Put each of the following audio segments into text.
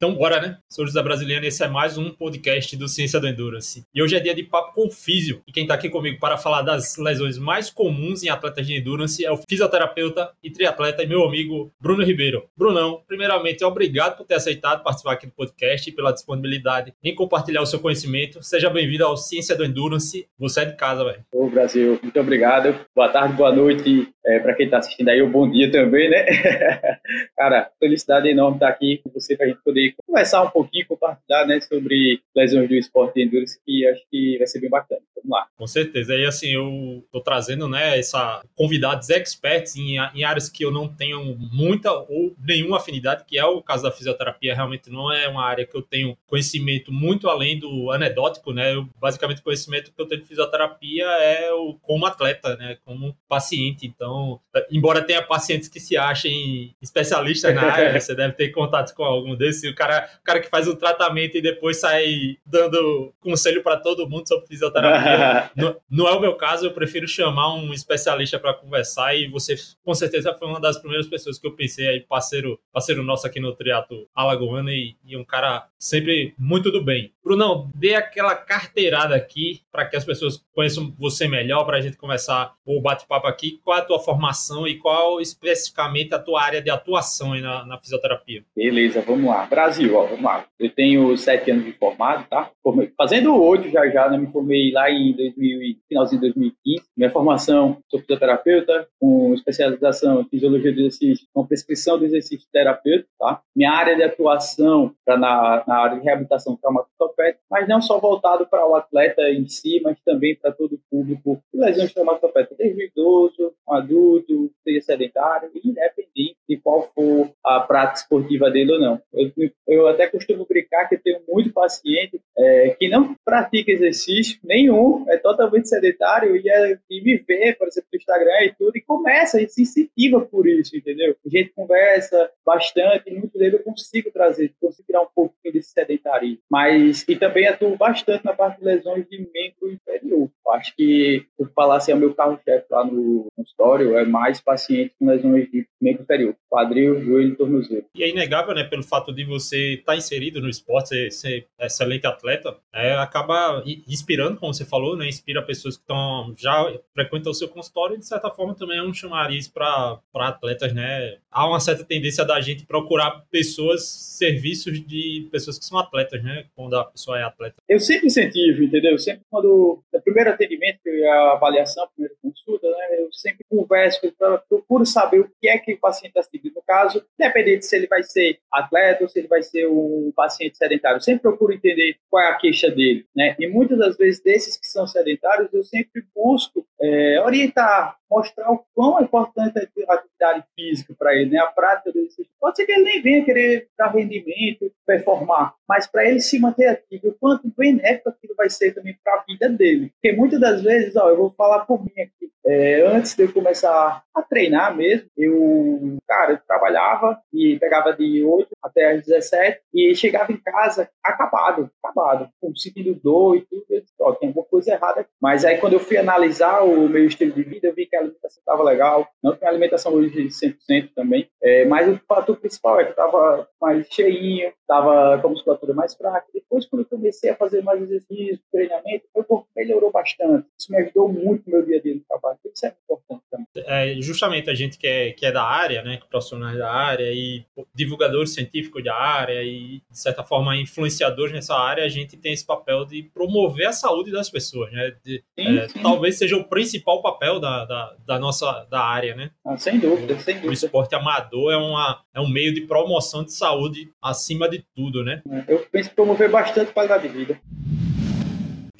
Então, bora, né? Sou José Brasiliano e esse é mais um podcast do Ciência do Endurance. E hoje é dia de papo com o físio. E quem está aqui comigo para falar das lesões mais comuns em atletas de endurance é o fisioterapeuta e triatleta e meu amigo Bruno Ribeiro. Brunão, primeiramente, obrigado por ter aceitado participar aqui do podcast e pela disponibilidade em compartilhar o seu conhecimento. Seja bem-vindo ao Ciência do Endurance. Você é de casa, velho. Ô, Brasil, muito obrigado. Boa tarde, boa noite é, para quem está assistindo aí, um bom dia também, né? Cara, felicidade enorme estar aqui com você para a gente poder conversar um pouquinho, compartilhar né, sobre lesões do esporte de endurance, que acho que vai ser bem bacana. Vamos lá. Com certeza. E assim, eu estou trazendo né, essa, convidados experts em, em áreas que eu não tenho muita ou nenhuma afinidade, que é o caso da fisioterapia. Realmente não é uma área que eu tenho conhecimento muito além do anedótico, né? Eu, basicamente, o conhecimento que eu tenho de fisioterapia é o, como atleta, né? Como paciente. Então, então, embora tenha pacientes que se achem especialistas na área, você deve ter contato com algum desses. O cara, o cara que faz o tratamento e depois sai dando conselho para todo mundo sobre fisioterapia. não, não, é o meu caso, eu prefiro chamar um especialista para conversar e você, com certeza, foi uma das primeiras pessoas que eu pensei aí, parceiro, parceiro nosso aqui no Triato Alagoano e, e um cara sempre muito do bem. Brunão, dê aquela carteirada aqui para que as pessoas conheçam você melhor, para a gente começar o bate-papo aqui. Qual é a tua formação e qual especificamente a tua área de atuação na, na, fisioterapia? Beleza, vamos lá. Brasil, ó, vamos lá. Eu tenho sete anos de formado, tá? Fazendo oito já já, né? Me formei lá em 2000, finalzinho de 2015. Minha formação, sou fisioterapeuta, com especialização em fisiologia do exercício, com prescrição do exercício terapêutico, tá? Minha área de atuação está na, na área de reabilitação traumatopédica, mas não só voltado para o atleta em si, mas também para todo o público de lesões traumatopédicas, desde o idoso, o adulto, seja sedentário, independente de qual for a prática esportiva dele ou não. Eu, eu até costumo brincar que eu tenho muito paciente é, que não pratica exercício nenhum, é totalmente sedentário e, é, e me vê, por exemplo, no Instagram e tudo, e começa, e se incentiva por isso, entendeu? A gente conversa bastante, e muito dele eu consigo trazer, consigo tirar um pouco desse sedentarismo. Mas, e também atuo bastante na parte de lesões de membro inferior. Acho que, por falar assim, é o meu carro-chefe lá no consultório, é mais paciente com lesões de membro inferior, quadril, joelho e tornozelo. E é inegável, né, pelo fato de você estar tá inserido no esporte, ser, ser excelente atleta, é, acaba inspirando, como você falou, né, inspira pessoas que estão já frequentam o seu consultório e, de certa forma, também é um chamariz para atletas, né. Há uma certa tendência da gente procurar pessoas, serviços de pessoas que são atletas, né, quando a pessoa é atleta. Eu sempre incentivo, entendeu? Sempre quando, no primeiro atendimento, a avaliação, a primeira consulta, né, eu sempre converso converso procuro saber o que é que o paciente está sentindo. No caso, independente se ele vai ser atleta ou se ele vai ser um paciente sedentário, eu sempre procuro entender qual é a queixa dele, né? E muitas das vezes desses que são sedentários, eu sempre busco é, orientar, mostrar o quão é importante a atividade física para ele, né? A prática do exercício. Pode ser que ele nem venha querer dar rendimento, performar, mas para ele se manter ativo, o quanto benéfico aquilo vai ser também para a vida dele. Porque muitas das vezes, ó, eu vou falar por mim aqui, é, antes de eu começar a treinar mesmo, eu, cara, eu trabalhava e pegava de 8 até as 17 e chegava em casa acabado, acabado, com sentindo dor e tudo, eu disse, ó, tem alguma coisa errada. Mas aí quando eu fui analisar o meu estilo de vida, eu vi que a alimentação estava legal, não tem alimentação hoje de 100% também, é, mas o fator principal é que estava mais cheinho, estava com a musculatura mais fraca. Depois, quando eu comecei a fazer mais exercício, treinamento, meu corpo melhorou bastante. Isso me ajudou muito no meu dia a dia de trabalho isso é importante também. É, justamente a gente que é, que é da área, né, profissionais da área e divulgadores científicos da área e, de certa forma, influenciadores nessa área, a gente tem esse papel de promover a saúde das pessoas, né? De, sim, é, sim. Talvez seja o principal papel da, da, da nossa da área, né? Ah, sem dúvida, sem dúvida. O esporte amador é, uma, é um meio de promoção de saúde acima de tudo, né? Eu penso em promover bastante qualidade de vida.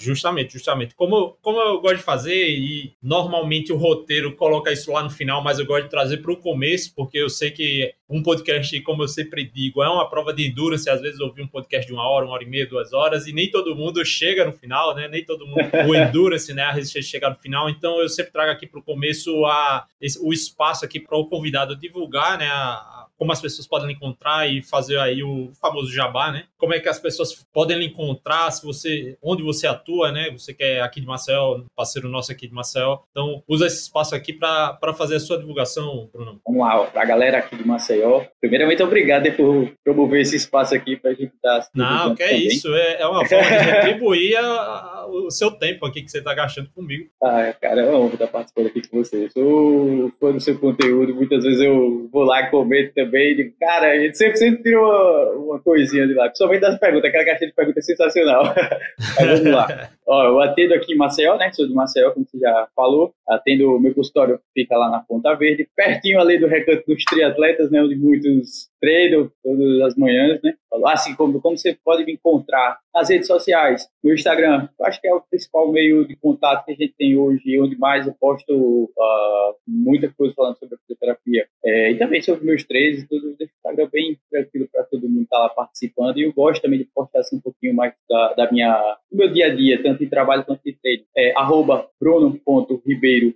Justamente, justamente. Como, como eu gosto de fazer, e normalmente o roteiro coloca isso lá no final, mas eu gosto de trazer para o começo, porque eu sei que um podcast, como eu sempre digo, é uma prova de endurance. Às vezes ouvir um podcast de uma hora, uma hora e meia, duas horas, e nem todo mundo chega no final, né? Nem todo mundo, o endurance, né? A resistência chega no final. Então eu sempre trago aqui para o começo a, o espaço aqui para o convidado divulgar, né? A, como as pessoas podem encontrar e fazer aí o famoso jabá, né? Como é que as pessoas podem encontrar, se você, onde você atua, né? Você que é aqui de Marcel, parceiro nosso aqui de Marcel. Então, usa esse espaço aqui para fazer a sua divulgação, Bruno. Vamos lá, para a galera aqui de Maceió. Primeiramente, obrigado por promover esse espaço aqui para a gente estar. Tá Não, que é também. isso. É, é uma forma de retribuir a, a, o seu tempo aqui que você está gastando comigo. Ah, cara, é uma honra estar participando aqui com você. Eu sou fã do seu conteúdo. Muitas vezes eu vou lá e comento também. Digo, cara, a gente sempre, sempre uma, uma coisinha de lá. Principalmente das perguntas. Aquela caixinha de perguntas é sensacional. Mas vamos lá. Ó, eu atendo aqui em Maceió, né? Sou de Maceió, como você já falou. Atendo o meu consultório, fica lá na Ponta Verde, pertinho ali do recanto dos triatletas, né? Onde muitos treinam todas as manhãs, né? Assim como, como você pode me encontrar nas redes sociais, no Instagram, eu acho que é o principal meio de contato que a gente tem hoje, onde mais eu posto uh, muita coisa falando sobre a fisioterapia. É, e também sobre meus treinos tudo, o Instagram bem tranquilo para todo mundo estar tá lá participando. E eu gosto também de postar assim, um pouquinho mais da, da minha, do meu dia a dia, tanto de trabalho quanto de treino. É arroba bruno.ribeirog,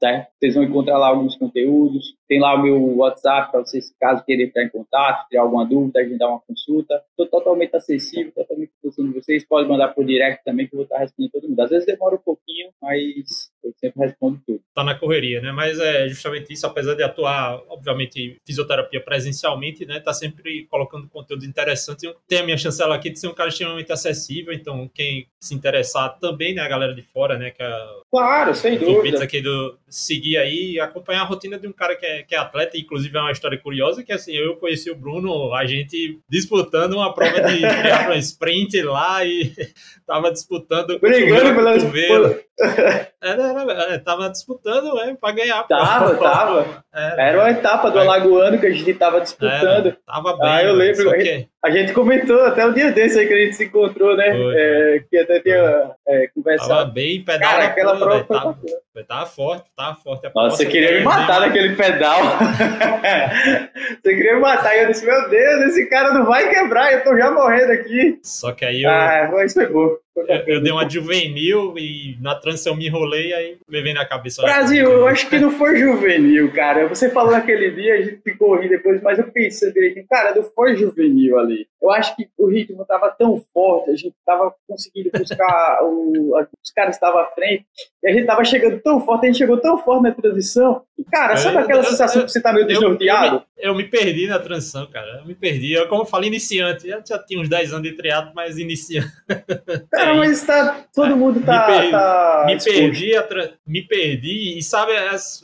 tá? Vocês vão encontrar lá alguns conteúdos. Tem lá o meu WhatsApp para vocês, caso queiram entrar em contato, ter alguma dúvida, agendar uma consulta. Estou totalmente acessível, totalmente funcionando vocês. Pode mandar por direct também, que eu vou estar respondendo todo mundo. Às vezes demora um pouquinho, mas eu sempre respondo tudo. Tá na correria, né? Mas é justamente isso, apesar de atuar, obviamente, fisioterapia presencialmente, né? Tá sempre colocando conteúdo interessante. Tem a minha chancela aqui de ser um cara extremamente acessível, então quem se interessar também, né? A galera de fora, né? Que é, claro, sem dúvida. aqui do seguir aí e acompanhar a rotina de um cara que é, que é atleta, inclusive é uma história curiosa, que assim, eu conheci o Bruno, a gente disputando uma prova de triathlon sprint lá e tava disputando brigando pela. Era, era, é, tava disputando é, para ganhar. Tava, pô. tava. Era, era uma etapa do Alagoano que a gente tava disputando. Era, tava bem. Ah, eu lembro. Que... A gente comentou até o um dia desse aí que a gente se encontrou, né? É, que até tinha é, conversado. Tava bem pedal. Cara, aquela prova foi tava, tava forte, tava forte. Nossa, você queria me matar naquele pedal. você queria me matar. E eu disse, meu Deus, esse cara não vai quebrar, eu tô já morrendo aqui. Só que aí eu... Ah, mas foi bom. Eu, eu, dei uma juvenil e na transição me enrolei aí levei na cabeça. Brasil, eu acho que não foi juvenil, cara. Você falou naquele dia, a gente ficou rindo depois, mas eu pensei direitinho, cara, não foi juvenil ali. Eu acho que o ritmo estava tão forte, a gente estava conseguindo buscar, o, os caras estavam à frente, e a gente estava chegando tão forte, a gente chegou tão forte na transição. E, cara, sabe aquela eu, sensação eu, que você está meio desnorteado? Eu, me perdi na transição, cara. Eu me perdi. Eu, como eu falei, iniciante. Eu já tinha uns 10 anos de triatlo, mas iniciante. Cara, mas tá, todo mundo tá. Me, perdi, tá me perdi, tra... me perdi, e sabe,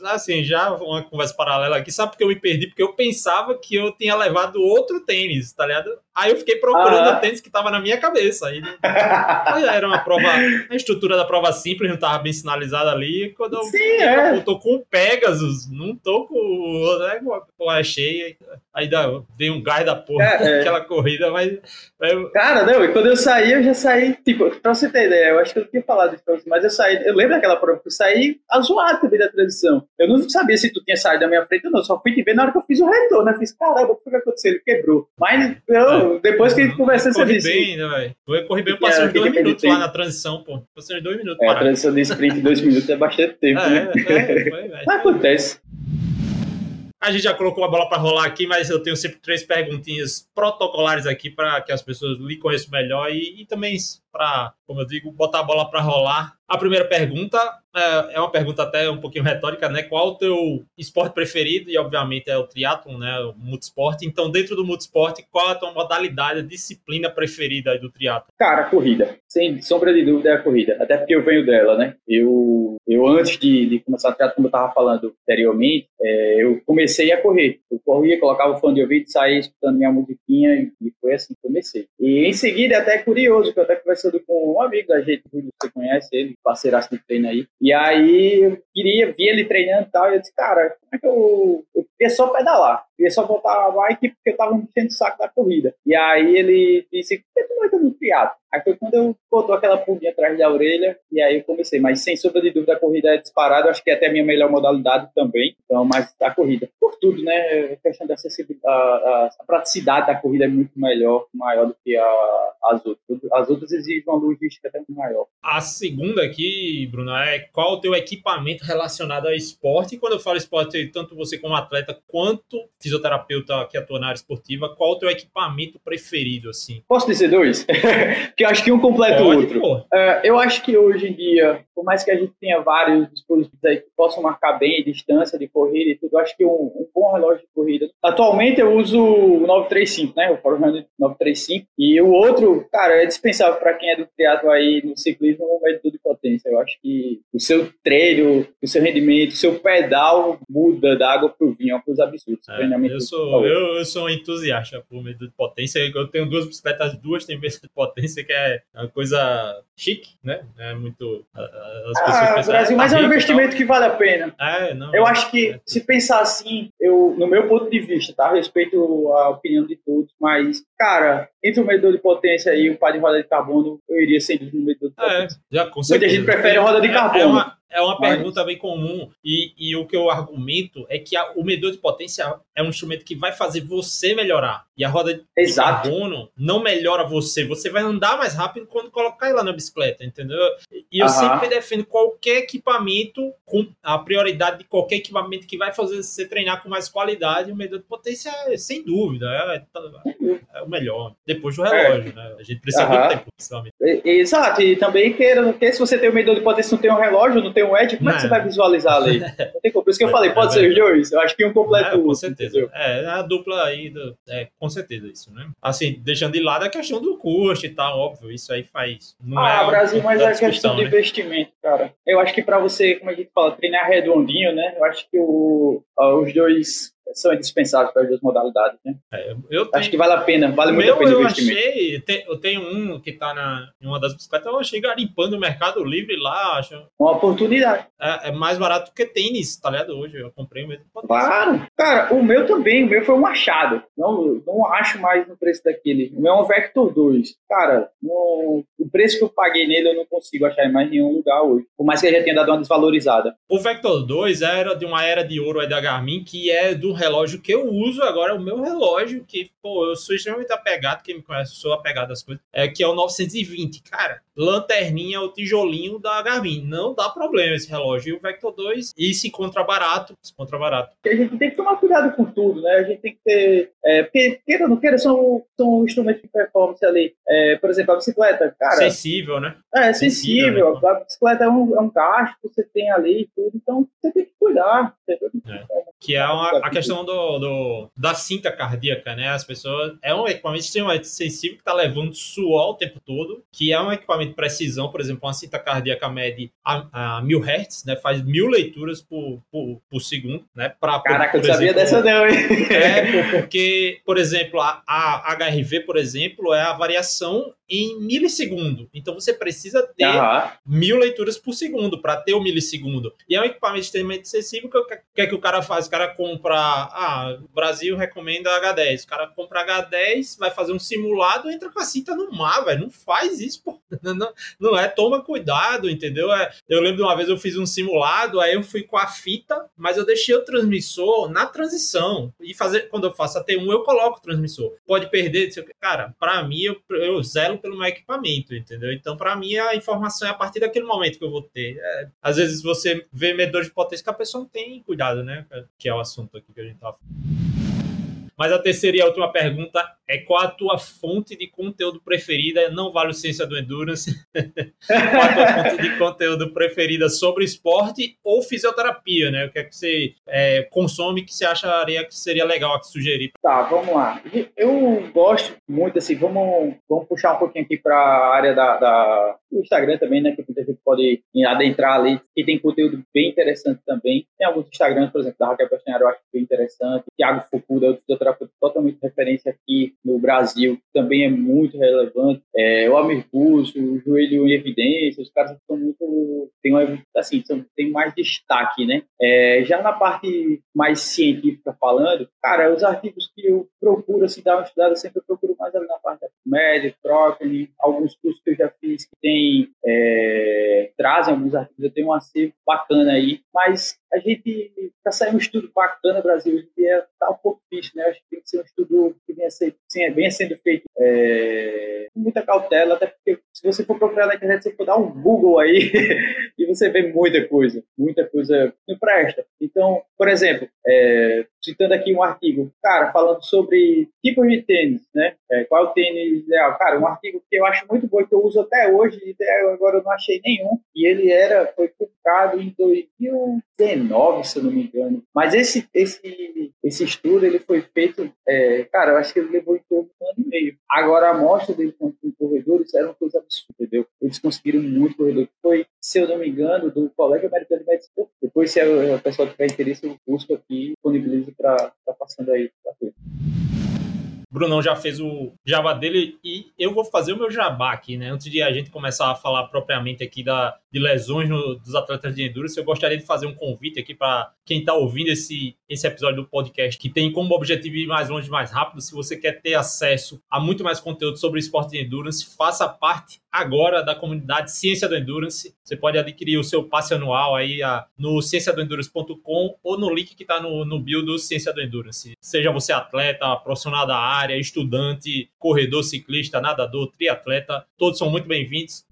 assim, já uma conversa paralela aqui, sabe porque eu me perdi? Porque eu pensava que eu tinha levado outro tênis, tá ligado? Aí eu fiquei procurando ah, o tênis que tava na minha cabeça. Aí, era uma prova, a estrutura da prova simples, não tava bem sinalizada ali. Quando eu, Sim, é. eu tô com o Pegasus, não tô com o. Né, porra cheia. Aí dei um gás da porra é, aquela é. corrida, mas. Eu... Cara, não, e quando eu saí, eu já saí, tipo, pra você ter ideia, eu acho que eu não tinha falado isso mas eu saí, eu lembro daquela prova que eu saí azoado também da transição. Eu não sabia se tu tinha saído da minha frente ou não, só fui te ver na hora que eu fiz o retorno. Eu fiz, caramba, o que aconteceu? Ele quebrou. Mas não, depois que a gente conversa, você disse. Bem, né, velho? Eu corri bem, eu passei uns dois minutos lá na transição, pô. Passei uns dois minutos. É, a transição de sprint dois minutos é bastante tempo. É, né? é, foi, velho. Acontece. A gente já colocou a bola para rolar aqui, mas eu tenho sempre três perguntinhas protocolares aqui para que as pessoas lhe conheçam melhor e, e também para, como eu digo, botar a bola para rolar. A primeira pergunta é, é, uma pergunta até um pouquinho retórica, né? Qual o teu esporte preferido? E obviamente é o triatlon, né? O multisport. Então, dentro do multisport, qual a tua modalidade, a disciplina preferida do triatlon? Cara, corrida. Sem sombra de dúvida é a corrida. Até porque eu venho dela, né? Eu, eu antes de, de começar a triatlon, como eu estava falando anteriormente, é, eu comecei a correr. Eu corria, colocava o fone de ouvido, saía escutando minha musiquinha e, e foi assim que comecei. E em seguida, é até curioso, que eu até conversando com um amigo da gente, você conhece ele, parceiraço de treino aí. E aí eu queria, ver ele treinando e tal, e eu disse, cara, como é que eu. Eu queria só pedalar, queria só botar a bike porque eu tava enchendo o saco da corrida. E aí ele disse, por que tu não entra no triatlo? Aí foi quando eu botou aquela pulguinha atrás da orelha e aí eu comecei. Mas sem sombra de dúvida a corrida é disparada, acho que é até a minha melhor modalidade também. Então, mas a corrida, por tudo, né? A questão da acessibilidade, a, a, a praticidade da corrida é muito melhor, maior do que a, as outras. As outras exigem uma logística até muito maior. A segunda aqui, Bruno, é qual o teu equipamento relacionado ao esporte? E quando eu falo esporte, tanto você como atleta quanto fisioterapeuta que atua na área esportiva, qual o teu equipamento preferido, assim? Posso dizer dois? Porque eu acho que um completa o outro. Uh, eu acho que hoje em dia, por mais que a gente tenha vários dispositivos aí que possam marcar bem distância de corrida e tudo, eu acho que um, um bom relógio de corrida. Atualmente eu uso o 935, né? O Forerunner 935. E o outro, cara, é dispensável para quem é do teatro aí no ciclismo, o medidor de potência. Eu acho que o seu treino, o seu rendimento, o seu pedal muda da água pro vinho, uma coisa absurda. É, eu, sou, eu, eu sou um entusiasta por medidor de potência. Eu tenho duas bicicletas, duas têm medidor de potência, que é uma coisa chique, né? É muito. As pessoas ah, pensam, Brasil, mas é um investimento que vale a pena. É, não, eu acho que, é. se pensar assim, eu, no meu ponto de vista, tá? Respeito a opinião de todos, mas, cara, entre o medidor de potência e o par de roda de carbono, eu iria sem dúvida no medidor de é, potência. Já, com Muita gente prefere roda de carbono. É, é uma, é uma Mas... pergunta bem comum e, e, o que eu argumento é que a, o medidor de potência é um instrumento que vai fazer você melhorar. E a roda de Exato. carbono não melhora você. Você vai andar mais rápido quando colocar ela na bicicleta, entendeu? E eu sempre defendo qualquer equipamento, com a prioridade de qualquer equipamento que vai fazer você treinar com mais qualidade, o medidor de potência é, sem dúvida, é, é, o melhor. Depois do relógio, é. né? A gente precisa muito tempo, principalmente. Exato, e também queira, se você tem o medidor de potência não tem um relógio, não tem tem um Ed, como é que você vai visualizar ali? Não tem como. Por isso que eu falei, pode ser os dois. Eu acho que um completo é, Com certeza. É, a dupla aí, do, é, com certeza isso, né? Assim, deixando de lado a questão do custo e tal, óbvio, isso aí faz. Não ah, é Brasil, mas é questão de né? investimento, cara. Eu acho que para você, como a gente fala, treinar redondinho, né? Eu acho que o, os dois são indispensáveis para as duas modalidades, né? É, eu tenho... Acho que vale a pena, vale muito a pena o investimento. Achei, eu tenho um que está na, em uma das bicicletas, eu achei garimpando o Mercado Livre lá, acho. Uma oportunidade. É, é mais barato que tênis, tá ligado? Hoje eu comprei o mesmo. Claro. Cara, o meu também, o meu foi um achado. Não, não acho mais no preço daquele. O meu é um Vector 2. Cara, no, o preço que eu paguei nele eu não consigo achar em mais nenhum lugar hoje. Por mais que ele já tenha dado uma desvalorizada. O Vector 2 era de uma era de ouro aí da Garmin, que é do relógio que eu uso agora, o meu relógio, que, pô, eu sou extremamente apegado, quem me conhece, sou apegado às coisas, é que é o 920. Cara, lanterninha, o tijolinho da Garmin. Não dá problema esse relógio. E o Vector 2, e se encontra barato, se encontra barato. A gente tem que tomar cuidado com tudo, né? A gente tem que ter. É, porque, queira ou não queira, são, são instrumentos de performance ali. É, por exemplo, a bicicleta, cara. Sensível, né? É, sensível. sensível né? A bicicleta é um, é um gasto que você tem ali e tudo. Então, você tem que cuidar. É. Que é uma, a questão do, do, da cinta cardíaca, né? As pessoas. É um equipamento extremamente sensível que está levando suor o tempo todo, que é um equipamento de precisão, por exemplo, uma cinta cardíaca mede a, a mil hertz, né? Faz mil leituras por, por, por segundo, né? Pra, Caraca, por, eu sabia dessa não, hein? É, porque, por exemplo, a, a HRV, por exemplo, é a variação em milissegundo. Então você precisa ter uhum. mil leituras por segundo para ter o milissegundo. E é um equipamento extremamente acessível. O que, que é que o cara faz? O cara compra. Ah, o Brasil recomenda H10. O cara compra H10, vai fazer um simulado, entra com a cinta no mar, velho. Não faz isso, pô. Não, não é, toma cuidado, entendeu? É, eu lembro de uma vez eu fiz um simulado, aí eu fui com a fita, mas eu deixei o transmissor na transição. E fazer, quando eu faço a T1, eu coloco o transmissor. Pode perder, cara, para mim, eu, eu zelo pelo meu equipamento, entendeu? Então, para mim, a informação é a partir daquele momento que eu vou ter. É, às vezes você vê medidor de potência que a pessoa não tem cuidado, né? Que é o assunto aqui que a gente falando. Mas a terceira e a última pergunta é qual a tua fonte de conteúdo preferida? Não vale o Ciência do Endurance. qual a tua fonte de conteúdo preferida sobre esporte ou fisioterapia, né? O que é que você é, consome que você acharia que seria legal aqui sugerir? Tá, vamos lá. Eu gosto muito, assim, vamos, vamos puxar um pouquinho aqui para a área da, da, do Instagram também, né? Que muita gente pode adentrar ali, que tem conteúdo bem interessante também. Tem alguns Instagrams, por exemplo, da Raquel Castanharo, eu acho bem interessante. Thiago Fukuda, outro fisioterapeuta totalmente referência aqui no Brasil, também é muito relevante. É, o Amir Bus, o Joelho em Evidência, os caras são muito. Tem, assim, são, tem mais destaque, né? É, já na parte mais científica falando, cara, os artigos que eu procuro assim, dar uma estudada, sempre eu procuro mais ali na parte da média, troca, alguns cursos que eu já fiz que tem, é, trazem alguns artigos, eu tenho um acervo bacana aí, mas a gente, para sair um estudo bacana Brasil, em dia tá um pouco difícil, né? Acho que tem que ser um estudo que venha, ser, sim, venha sendo feito é, com muita cautela, até porque se você for procurar na internet, você for dar um Google aí e você vê muita coisa, muita coisa que presta. Então, por exemplo, é, citando aqui um artigo, cara, falando sobre tipos de tênis, né? É, qual é o tênis ideal? Cara, um artigo que eu acho muito bom, que eu uso até hoje, e até agora eu não achei nenhum, e ele era, foi publicado em 2019, se eu não me engano. Mas esse, esse, esse estudo, ele foi feito, é, cara, eu acho que ele levou em torno de um ano e meio. Agora, a amostra dele com corredores era uma coisa absurda, entendeu? Eles conseguiram muito corredor. Foi, se eu não me engano, do Colégio Americano de Medicina. Depois, se a pessoa tiver interesse, eu busco aqui e disponibilizo para estar tá passando aí para Brunão já fez o jabá dele e eu vou fazer o meu jabá aqui, né? Antes de a gente começar a falar propriamente aqui da, de lesões no, dos atletas de endurance, eu gostaria de fazer um convite aqui para quem está ouvindo esse, esse episódio do podcast, que tem como objetivo ir mais longe, mais rápido. Se você quer ter acesso a muito mais conteúdo sobre esporte de endurance, faça parte agora da comunidade Ciência do Endurance. Você pode adquirir o seu passe anual aí a, no cienciadoendurance.com ou no link que está no, no bio do Ciência do Endurance. Seja você atleta, profissional da área, estudante, corredor, ciclista, nadador, triatleta, todos são muito bem-vindos.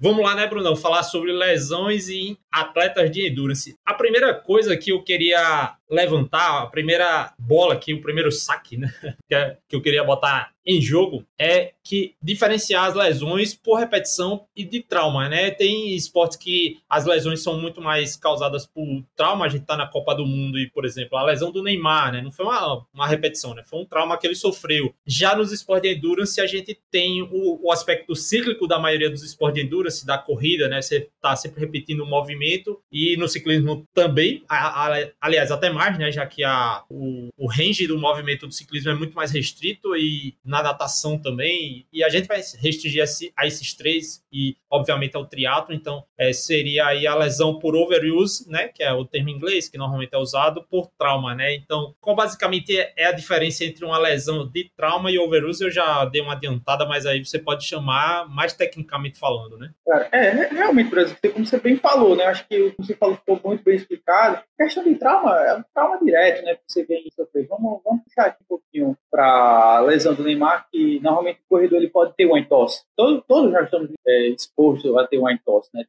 Vamos lá, né, Brunão? Falar sobre lesões em atletas de endurance. A primeira coisa que eu queria levantar, a primeira bola aqui, o primeiro saque, né, é, que eu queria botar em jogo é que diferenciar as lesões por repetição e de trauma, né? Tem esportes que as lesões são muito mais causadas por trauma. A gente tá na Copa do Mundo e, por exemplo, a lesão do Neymar, né? Não foi uma, uma repetição, né? Foi um trauma que ele sofreu. Já nos esportes de endurance, a gente tem o, o aspecto cíclico da maioria dos esportes de endurance, da corrida, né? Você tá sempre repetindo o movimento e no ciclismo também, a, a, aliás, até mais, né? Já que a, o, o range do movimento do ciclismo é muito mais restrito e na na natação também, e a gente vai restringir a esses três e, obviamente, ao triatlo, então é, seria aí a lesão por overuse, né, que é o termo em inglês que normalmente é usado, por trauma, né, então, qual basicamente é a diferença entre uma lesão de trauma e overuse, eu já dei uma adiantada, mas aí você pode chamar mais tecnicamente falando, né? É, realmente, exemplo, como você bem falou, né, acho que o que você falou ficou muito bem explicado, a questão de trauma é um trauma direto, né, que você vem sofrer, vamos, vamos puxar aqui um pouquinho para lesão do Que normalmente o corredor ele pode ter uma entorse. Todos, todos já estamos é, expostos a ter uma entorse, né?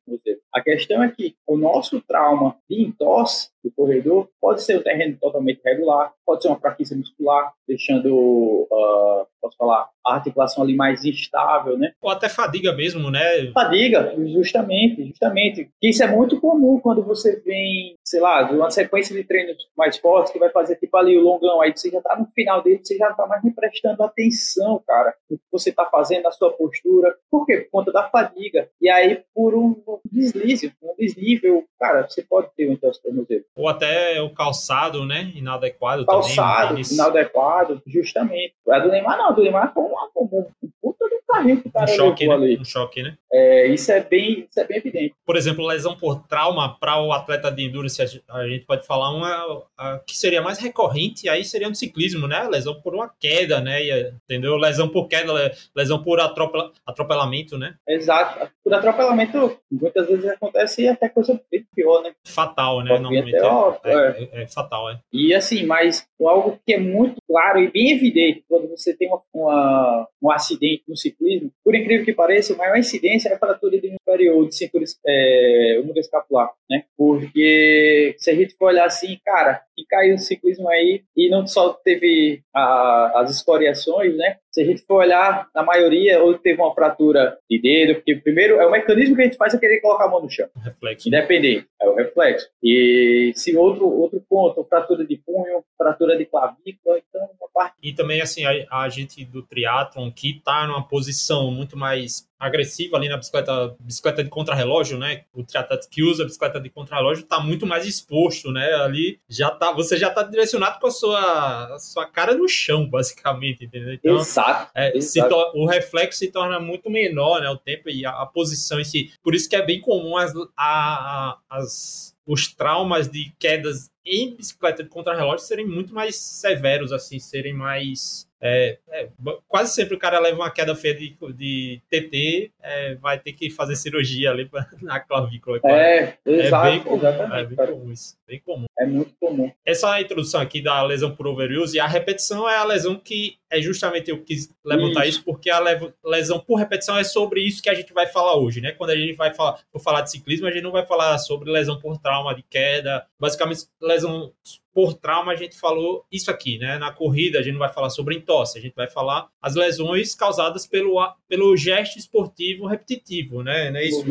A questão é que o nosso trauma de entorse do corredor pode ser o terreno totalmente regular, pode ser uma fraqueza muscular, deixando, uh, posso falar, a articulação ali mais instável, né? Ou até fadiga mesmo, né? Fadiga, justamente, justamente. Isso é muito comum quando você vem, sei lá, de uma sequência de treinos mais fortes, que vai fazer tipo ali o longão, aí você já tá no final dele, você já tá mais me prestando atenção, cara, no que você tá fazendo, na sua postura. Por quê? Por conta da fadiga. E aí, por um deslize, um desnível, cara, você pode ter um entorse tornozelo. Ou até o calçado, né? Inadequado calçado. Calçado, inadequado, justamente. A do Neymar não, a do Neymar foi uma, um, um puta do carrinho que o cara um choque, né? ali. Um choque, né? É, isso, é bem, isso é bem evidente. Por exemplo, lesão por trauma para o atleta de endurance, a gente pode falar uma a, que seria mais recorrente, aí seria no ciclismo, né? Lesão por uma queda, né? Entendeu? Lesão por queda, lesão por atropel, atropelamento, né? Exato. Por atropelamento, muitas vezes acontece até coisa bem pior, né? Fatal, né? Normalmente é, é, é, é, fatal, é. E assim, mas algo que é muito claro e bem evidente quando você tem uma, uma, um acidente no ciclismo, por incrível que pareça, a maior incidência é a fratura de inferior de cintura é, escapular, né? Porque se a gente for olhar assim, cara, que caiu no ciclismo aí e não só teve a, as escoriações, né? Se a gente for olhar, na maioria, ou teve uma fratura de dedo, porque primeiro é o mecanismo que a gente faz é querer colocar a mão no chão. Reflexo. Independente, é o reflexo. E se outro, outro ponto, fratura de punho, fratura de clavícula, então uma parte. E também, assim, a, a gente do triatlon que está numa posição muito mais agressiva ali na bicicleta, bicicleta de contrarrelógio, né? O triatleta que usa a bicicleta de contrarrelógio está muito mais exposto, né? Ali já tá, você já está direcionado com a sua, a sua cara no chão, basicamente, entendeu? Então, exato. É, exato. o reflexo se torna muito menor, né? O tempo e a, a posição em si. Por isso que é bem comum as, a, as os traumas de quedas em bicicleta de contrarrelógio serem muito mais severos, assim, serem mais É, é, quase sempre o cara leva uma queda feia de, de TT, é, vai ter que fazer cirurgia ali pra, na clavícula. É, exato, é bem comum, é bem comum isso, bem comum. É muito comum. Essa introdução aqui da lesão por overuse, a repetição é a lesão que é justamente eu quis levantar isso. isso, porque a lesão por repetição é sobre isso que a gente vai falar hoje, né? Quando a gente vai falar, falar de ciclismo, a gente não vai falar sobre lesão por trauma de queda, basicamente lesão por trauma, a gente falou isso aqui, né? Na corrida, a gente não vai falar sobre entorse, a gente vai falar as lesões causadas pelo, pelo gesto esportivo repetitivo, né? Não é isso?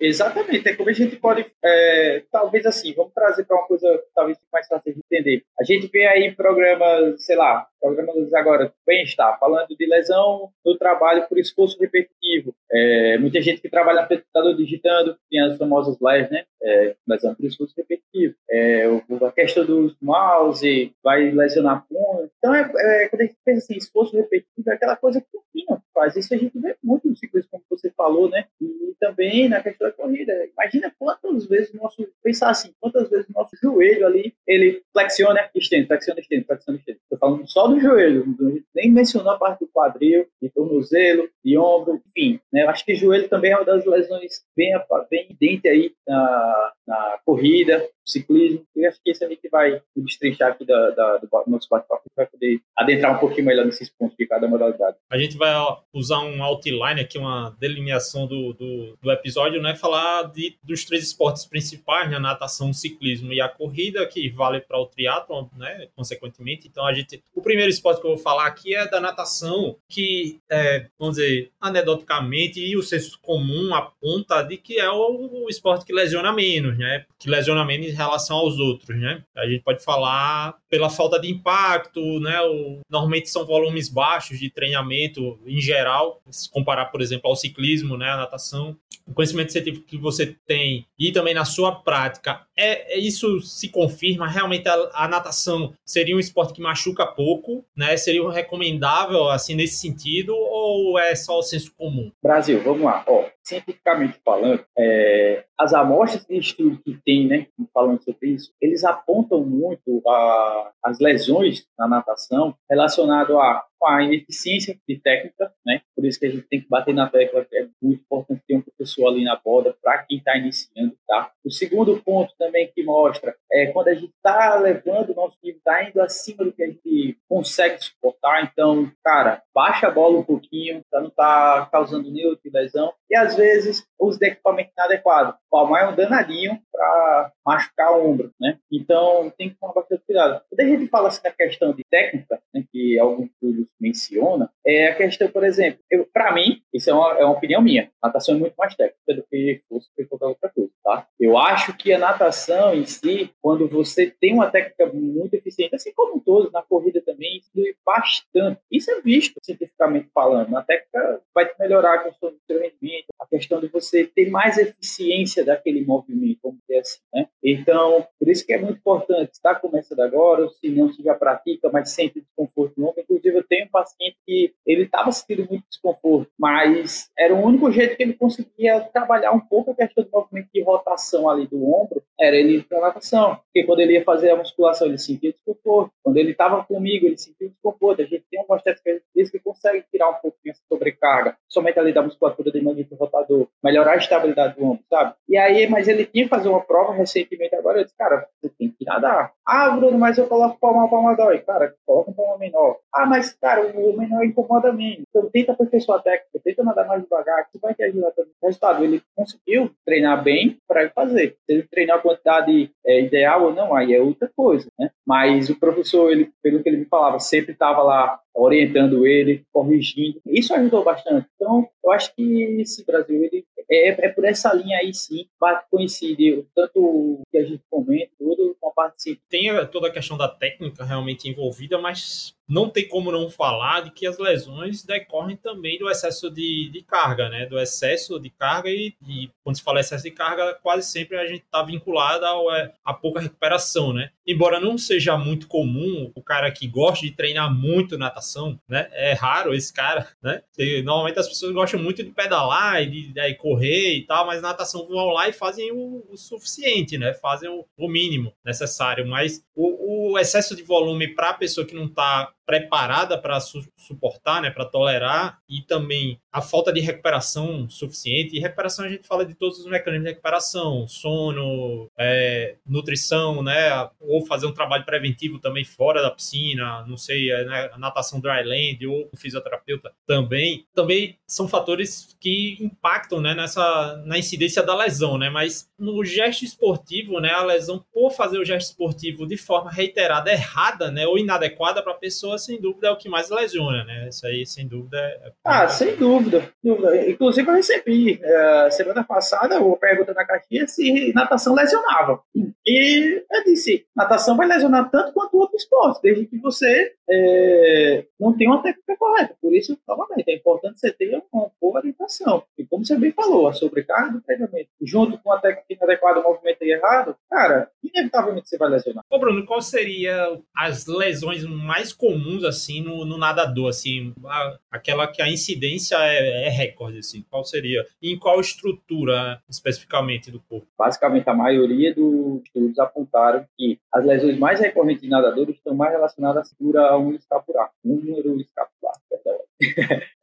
Exatamente. É como a gente pode, é, talvez assim, vamos trazer para uma coisa talvez mais fácil de entender. A gente vê aí programas, sei lá, programas agora, bem-estar, falando de lesão no trabalho por esforço repetitivo. É, muita gente que trabalha no computador digitando, tem as famosas LES, né? É, lesão por esforço repetitivo. É, a questão do mouse vai lesionar a punha. Então, é, é, quando a gente pensa assim, esforço repetitivo, é aquela coisa que faz. Isso a gente vê muito no ciclismo, como você falou, né? E também na questão da corrida. Imagina quantas vezes o nosso, pensar assim, quantas vezes o nosso joelho ali, ele flexiona, estende, flexiona, estende, flexiona, estende. Estou falando só do joelho, nem mencionou a parte do quadril, de tornozelo, de ombro, enfim. Né? Eu acho que joelho também é uma das lesões bem, bem evidente aí na, na corrida, ciclismo. E acho que esse é a gente vai destrinchar aqui da, da, do nosso bate-papo, vai poder adentrar um pouquinho melhor nesses pontos de cada modalidade. A gente vai usar um outline aqui, uma delineação do, do, do episódio, né? Falar de, dos três esportes principais, né? Natação, ciclismo e a corrida, que vale para o triatlon, né? Consequentemente. Então, a gente... O primeiro esporte que eu vou falar aqui é da natação, que, é, vamos dizer, anedoticamente, e o senso comum aponta de que é o, o esporte que lesiona menos, né? Que lesiona menos em relação aos outros, né? A gente pode falar pela falta de impacto, né? O, normalmente são volumes baixos de treinamento em geral, se comparar, por exemplo, ao ciclismo, né? A natação. O conhecimento científico que você tem e também na sua prática, é, é isso se confirma? Realmente a, a, natação seria um esporte que machuca pouco, né? Seria recomendável, assim, nesse sentido, ou é só o senso comum? Brasil, vamos lá. Ó, cientificamente falando, é, as amostras de estudo que tem, né, falando sobre isso, eles apontam muito a, as lesões na natação relacionado a a ineficiência de técnica, né? Por isso que a gente tem que bater na tecla é muito importante ter um professor ali na borda para quem está iniciando, tá? O segundo ponto também que mostra é quando a gente está levando o nosso nível, está indo acima do que a gente consegue suportar, então, cara, baixa a bola um pouquinho para não estar tá causando nenhuma lesão e às vezes uso de equipamento inadequado. O palmar é um danadinho para machucar o ombro, né? Então tem que tomar bastante cuidado. Quando a gente fala assim na questão de técnica, né, que alguns estudos menciona, é a questão, por exemplo, para mim, isso é uma, é uma opinião minha, natação é muito mais técnica do que qualquer outra coisa, tá? Eu acho que a natação em si, quando você tem uma técnica muito eficiente, assim como todos, na corrida também, influi bastante. Isso é visto cientificamente falando. Na técnica vai melhorar a questão do seu rendimento, a questão de você ter mais eficiência daquele movimento, vamos dizer assim, né? Então, por isso que é muito importante, está começando agora, se não, se já pratica, mas sente desconforto no ombro. Inclusive, eu tenho um paciente que ele estava sentindo muito desconforto, mas era o único jeito que ele conseguia trabalhar um pouco a questão do movimento de rotação ali do ombro, era ele ir para natação. Porque quando ele ia fazer a musculação, ele sentia desconforto. Quando ele estava comigo, ele sentia desconforto. A gente tem uma estética que consegue tirar um pouco essa sobrecarga, somente ali da musculatura do manguito rotador, melhorar a estabilidade do ombro, sabe? E aí, mas ele tinha que fazer uma prova recentemente agora, eu disse, cara, você tem que nadar. Ah, Bruno, mas eu coloco palma, palma dói. Cara, coloca um palma menor. Ah, mas, cara, o menor incomoda menos. Então, tenta aperfeiçoar a técnica, tenta nadar mais devagar, que vai te ajudar também. Resultado, ele conseguiu treinar bem para fazer. Se ele treinar a quantidade é, ideal ou não, aí é outra coisa, né? Mas o professor, ele, pelo que ele me falava, sempre estava lá orientando ele, corrigindo. Isso ajudou bastante. Então, eu acho que esse Brasil ele é, é por essa linha aí sim, coincide tanto o que a gente comenta, tudo com a parte Tem toda a questão da técnica realmente envolvida, mas não tem como não falar de que as lesões decorrem também do excesso de, de carga, né? Do excesso de carga e, e, quando se fala excesso de carga, quase sempre a gente está vinculado ao, é, a pouca recuperação, né? Embora não seja muito comum o cara que gosta de treinar muito natação, né? É raro esse cara, né? Normalmente as pessoas gostam muito de pedalar e de, de, de, correr e tal, mas natação vão lá e fazem o, o suficiente, né? Fazem o, o, mínimo necessário, mas o, o excesso de volume para a pessoa que não está preparada para su suportar, né, para tolerar, e também a falta de recuperação suficiente. E recuperação a gente fala de todos os mecanismos de recuperação, sono, é, nutrição, né, ou fazer um trabalho preventivo também fora da piscina, não sei, é, né, natação dryland ou fisioterapeuta também, também são fatores que impactam, né, nessa na incidência da lesão, né, mas no gesto esportivo, né, a lesão por fazer o gesto esportivo de forma reiterada errada, né, ou inadequada para a pessoa, sem dúvida é o que mais lesiona, né? Isso aí, sem dúvida. É... Ah, sem dúvida, dúvida. Inclusive eu recebi uh, semana passada uma pergunta na caixinha se natação lesionava. E eu disse, natação vai lesionar tanto quanto outro esporte, desde que você é, não tenha uma técnica correta. Por isso, novamente, é importante você ter uma boa orientação. E como você bem falou, a sobrecarga do treinamento, junto com a técnica inadequada, o movimento errado, cara, inevitavelmente você vai lesionar. Ô Bruno, qual seria as lesões mais comuns, assim, no, no nadador, assim, a, aquela que a incidência é, é, recorde, assim, qual seria? E em qual estrutura, especificamente, do corpo? Basicamente, a maioria dos estudos apontaram que as lesões mais recorrentes de nadadores estão mais relacionadas à figura um escapular, um número escapular, perdão.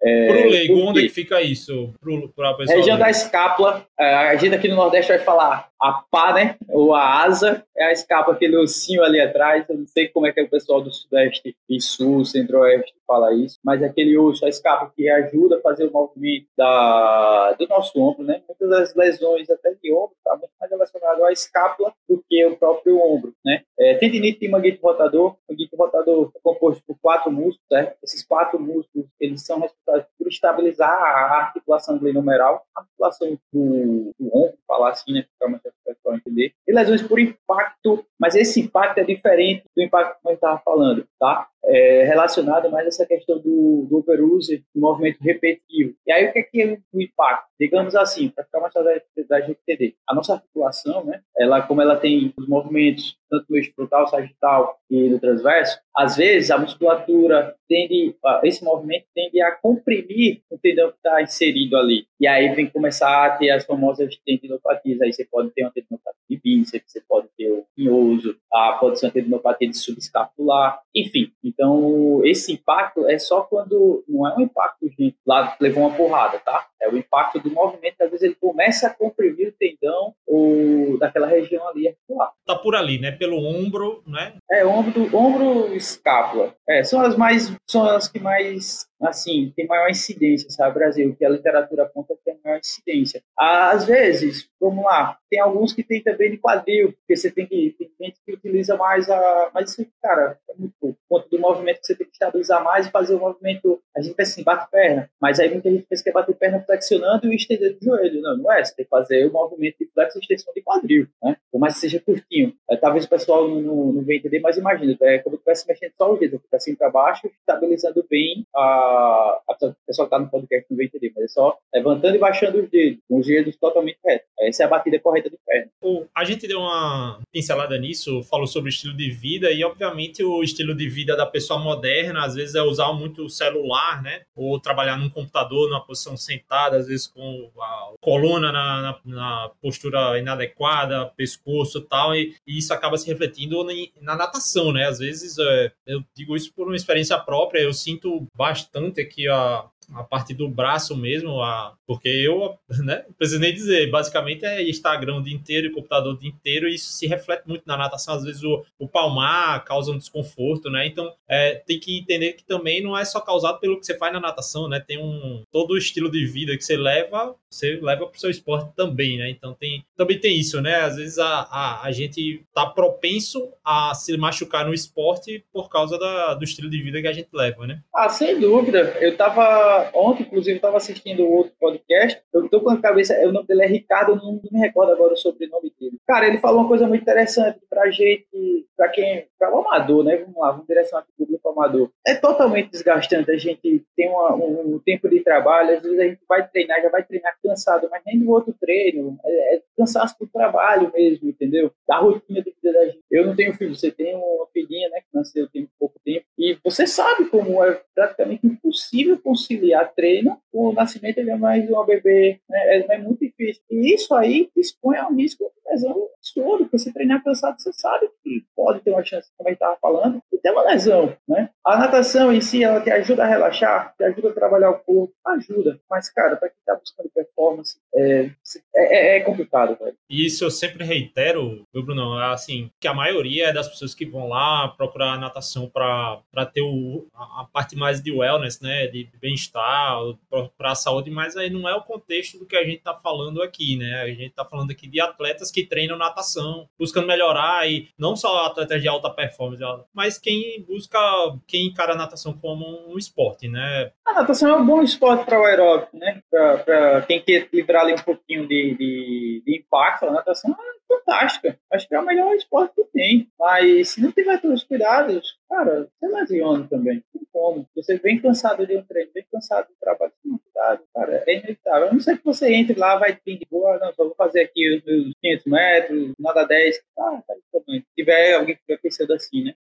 É, Para o leigo, onde é que fica isso? Pro, pra pessoa região da escápula, é, a gente aqui no Nordeste vai falar a pá, né? Ou a asa, é a escápula, aquele ossinho ali atrás. Eu não sei como é que é o pessoal do Sudeste e Sul, Centro-Oeste fala isso, mas aquele osso, a escápula que ajuda a fazer o movimento da, do nosso ombro, né? Muitas das lesões até de ombro está muito mais relacionado à escápula do que o próprio ombro, né? É, tendinite e manguito rotador. O manguito rotador é composto por quatro músculos, né? Esses quatro músculos, eles são responsáveis estabilizar a articulação glenomeral, a articulação do, do ombro, falar assim, né? Ficar mais para entender. E lesões por impacto, mas esse impacto é diferente do impacto que a gente estava falando, tá? É relacionado mais a essa questão do, do overuse, do movimento repetitivo. E aí, o que é, que é o impacto? Digamos assim, para ficar mais fácil da gente entender. A nossa articulação, né? Ela, como ela tem os movimentos tanto no eixo frontal, sagital e no transverso, às vezes a musculatura tende, esse movimento tende a comprimir o tendão que está inserido ali. E aí vem começar a ter as famosas tendinopatias. Aí você pode ter uma tendinopatia de bíceps, você pode ter o pinhoso, ah, pode ser uma tendinopatia de subescapular, enfim. Então, esse impacto é só quando, não é um impacto, gente, lá levou uma porrada, tá? É o impacto do movimento, às vezes ele começa a comprimir o tendão ou daquela região ali articular. Tá por ali, né? Pelo ombro, né? É, ombro, ombro escápula. É, são as mais, são as que mais assim, tem maior incidência, sabe, Brasil, que a literatura aponta que tem maior incidência. Às vezes, vamos lá, tem alguns que tem também de quadril, porque você tem que, tem gente que utiliza mais a, mas isso, cara, é muito pouco. Conta do movimento que você tem que estabilizar mais e fazer o movimento, a gente pensa assim, bate perna, mas aí muita gente pensa que é bater perna flexionando e estender o joelho, não, não é, você tem que fazer o movimento de flexo e extensão de quadril, né, por mais que seja curtinho. É, talvez o pessoal não, não, não venha entender, mas imagina, é como se estivesse mexendo só o dedo, fica assim para baixo, estabilizando bem a a, pessoa que está no podcast não vai entender, mas é só levantando e baixando os dedos, com os dedos totalmente retos. Essa é a batida correta de perna. A gente deu uma pincelada nisso, falou sobre o estilo de vida, e obviamente o estilo de vida da pessoa moderna, às vezes é usar muito o celular, né? Ou trabalhar num computador, numa posição sentada, às vezes com a coluna na, na, na postura inadequada, pescoço tal, e, e, isso acaba se refletindo na, na natação, né? Às vezes, é, eu digo isso por uma experiência própria, eu sinto bastante bastante aqui a, a parte do braço mesmo, a, porque eu, né, não preciso nem dizer, basicamente é Instagram o dia inteiro e computador o dia inteiro, e isso se reflete muito na natação, às vezes o, o palmar causa um desconforto, né, então é, tem que entender que também não é só causado pelo que você faz na natação, né, tem um, todo o estilo de vida que você leva, você leva para o seu esporte também, né, então tem, também tem isso, né, às vezes a, a, a gente tá propenso a se machucar no esporte por causa da, do estilo de vida que a gente leva, né. Ah, sem dúvida, eu tava ontem, inclusive, estava assistindo outro podcast. Eu estou com a cabeça, o nome dele é Ricardo, eu não, me recordo agora o sobrenome dele. Cara, ele falou uma coisa muito interessante pra gente, pra quem, para o amador, né? Vamos lá, vamos direcionar para o público amador. É totalmente desgastante. A gente tem uma, um, um, tempo de trabalho, às vezes a gente vai treinar, já vai treinar cansado, mas nem no outro treino. É, é cansaço do trabalho mesmo, entendeu? Da rotina do vida da gente. Eu não tenho filho, você tem uma filhinha, né, que nasceu tem pouco tempo, e você sabe como é praticamente impossível conciliar treino com o nascimento de mais uma bebê, né? É, é muito difícil. E isso aí expõe ao risco de lesão absurdo, porque se treinar cansado, você sabe que pode ter uma chance, como a gente estava falando, de ter uma lesão, né? A natação em si, ela te ajuda a relaxar, te ajuda a trabalhar o corpo, ajuda. Mas, cara, para quem está buscando performance, é, é, é, complicado, velho. E isso eu sempre reitero, Bruno? Assim, que a maioria é das pessoas que vão lá procurar natação para ter o, a, a, parte mais de wellness, né? De bem-estar, para a saúde, mas aí não é o contexto do que a gente está falando aqui, né? A gente está falando aqui de atletas que treinam natação, buscando melhorar e não só atletas de alta performance, mas quem busca, quem encara a natação como um esporte, né? A natação é um bom esporte para o aeróbico, né? Para quem quer livrar ali um pouquinho de, de, de impacto, a natação é fantástica. Acho que é o melhor esporte que tem. Mas se não tiver todos os cuidados, cara, você lesiona também. Não tem como. Você vem cansado de um treino, vem cansado do trabalho, cuidado, cara, é inevitável. A não ser que você entre lá, vai de boa, não, só vou fazer aqui os meus 500 metros, nada 10. Ah, tá também. Se tiver alguém que estiver pensando assim, né?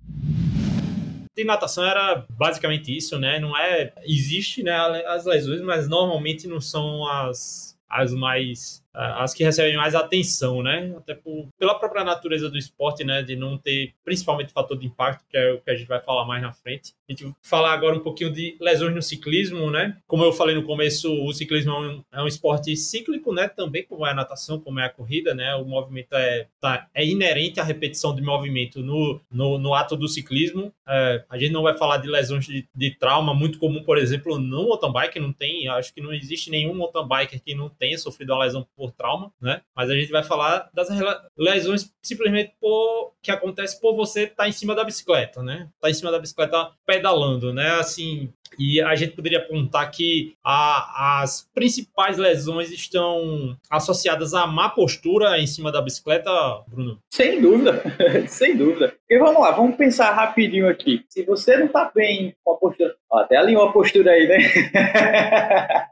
de natação era basicamente isso, né? Não é. Existe né, as lesões, mas normalmente não são as, as mais as que recebem mais atenção, né? Até por, pela própria natureza do esporte, né? De não ter, principalmente, fator de impacto, que é o que a gente vai falar mais na frente. A gente vai falar agora um pouquinho de lesões no ciclismo, né? Como eu falei no começo, o ciclismo é um, é um esporte cíclico, né? Também como é a natação, como é a corrida, né? O movimento é, tá, é inerente à repetição de movimento no, no, no ato do ciclismo. É, a gente não vai falar de lesões de, de trauma, muito comum, por exemplo, no mountain bike, não tem, acho que não existe nenhum mountain biker que não tenha sofrido uma lesão por trauma, né? Mas a gente vai falar das lesões simplesmente por que acontece por você estar tá em cima da bicicleta, né? Tá em cima da bicicleta pedalando, né? Assim, e a gente poderia apontar que a, as principais lesões estão associadas à má postura em cima da bicicleta, Bruno? Sem dúvida, sem dúvida. E vamos lá, vamos pensar rapidinho aqui. Se você não está bem com a postura. Ó, até alinhou a postura aí, né?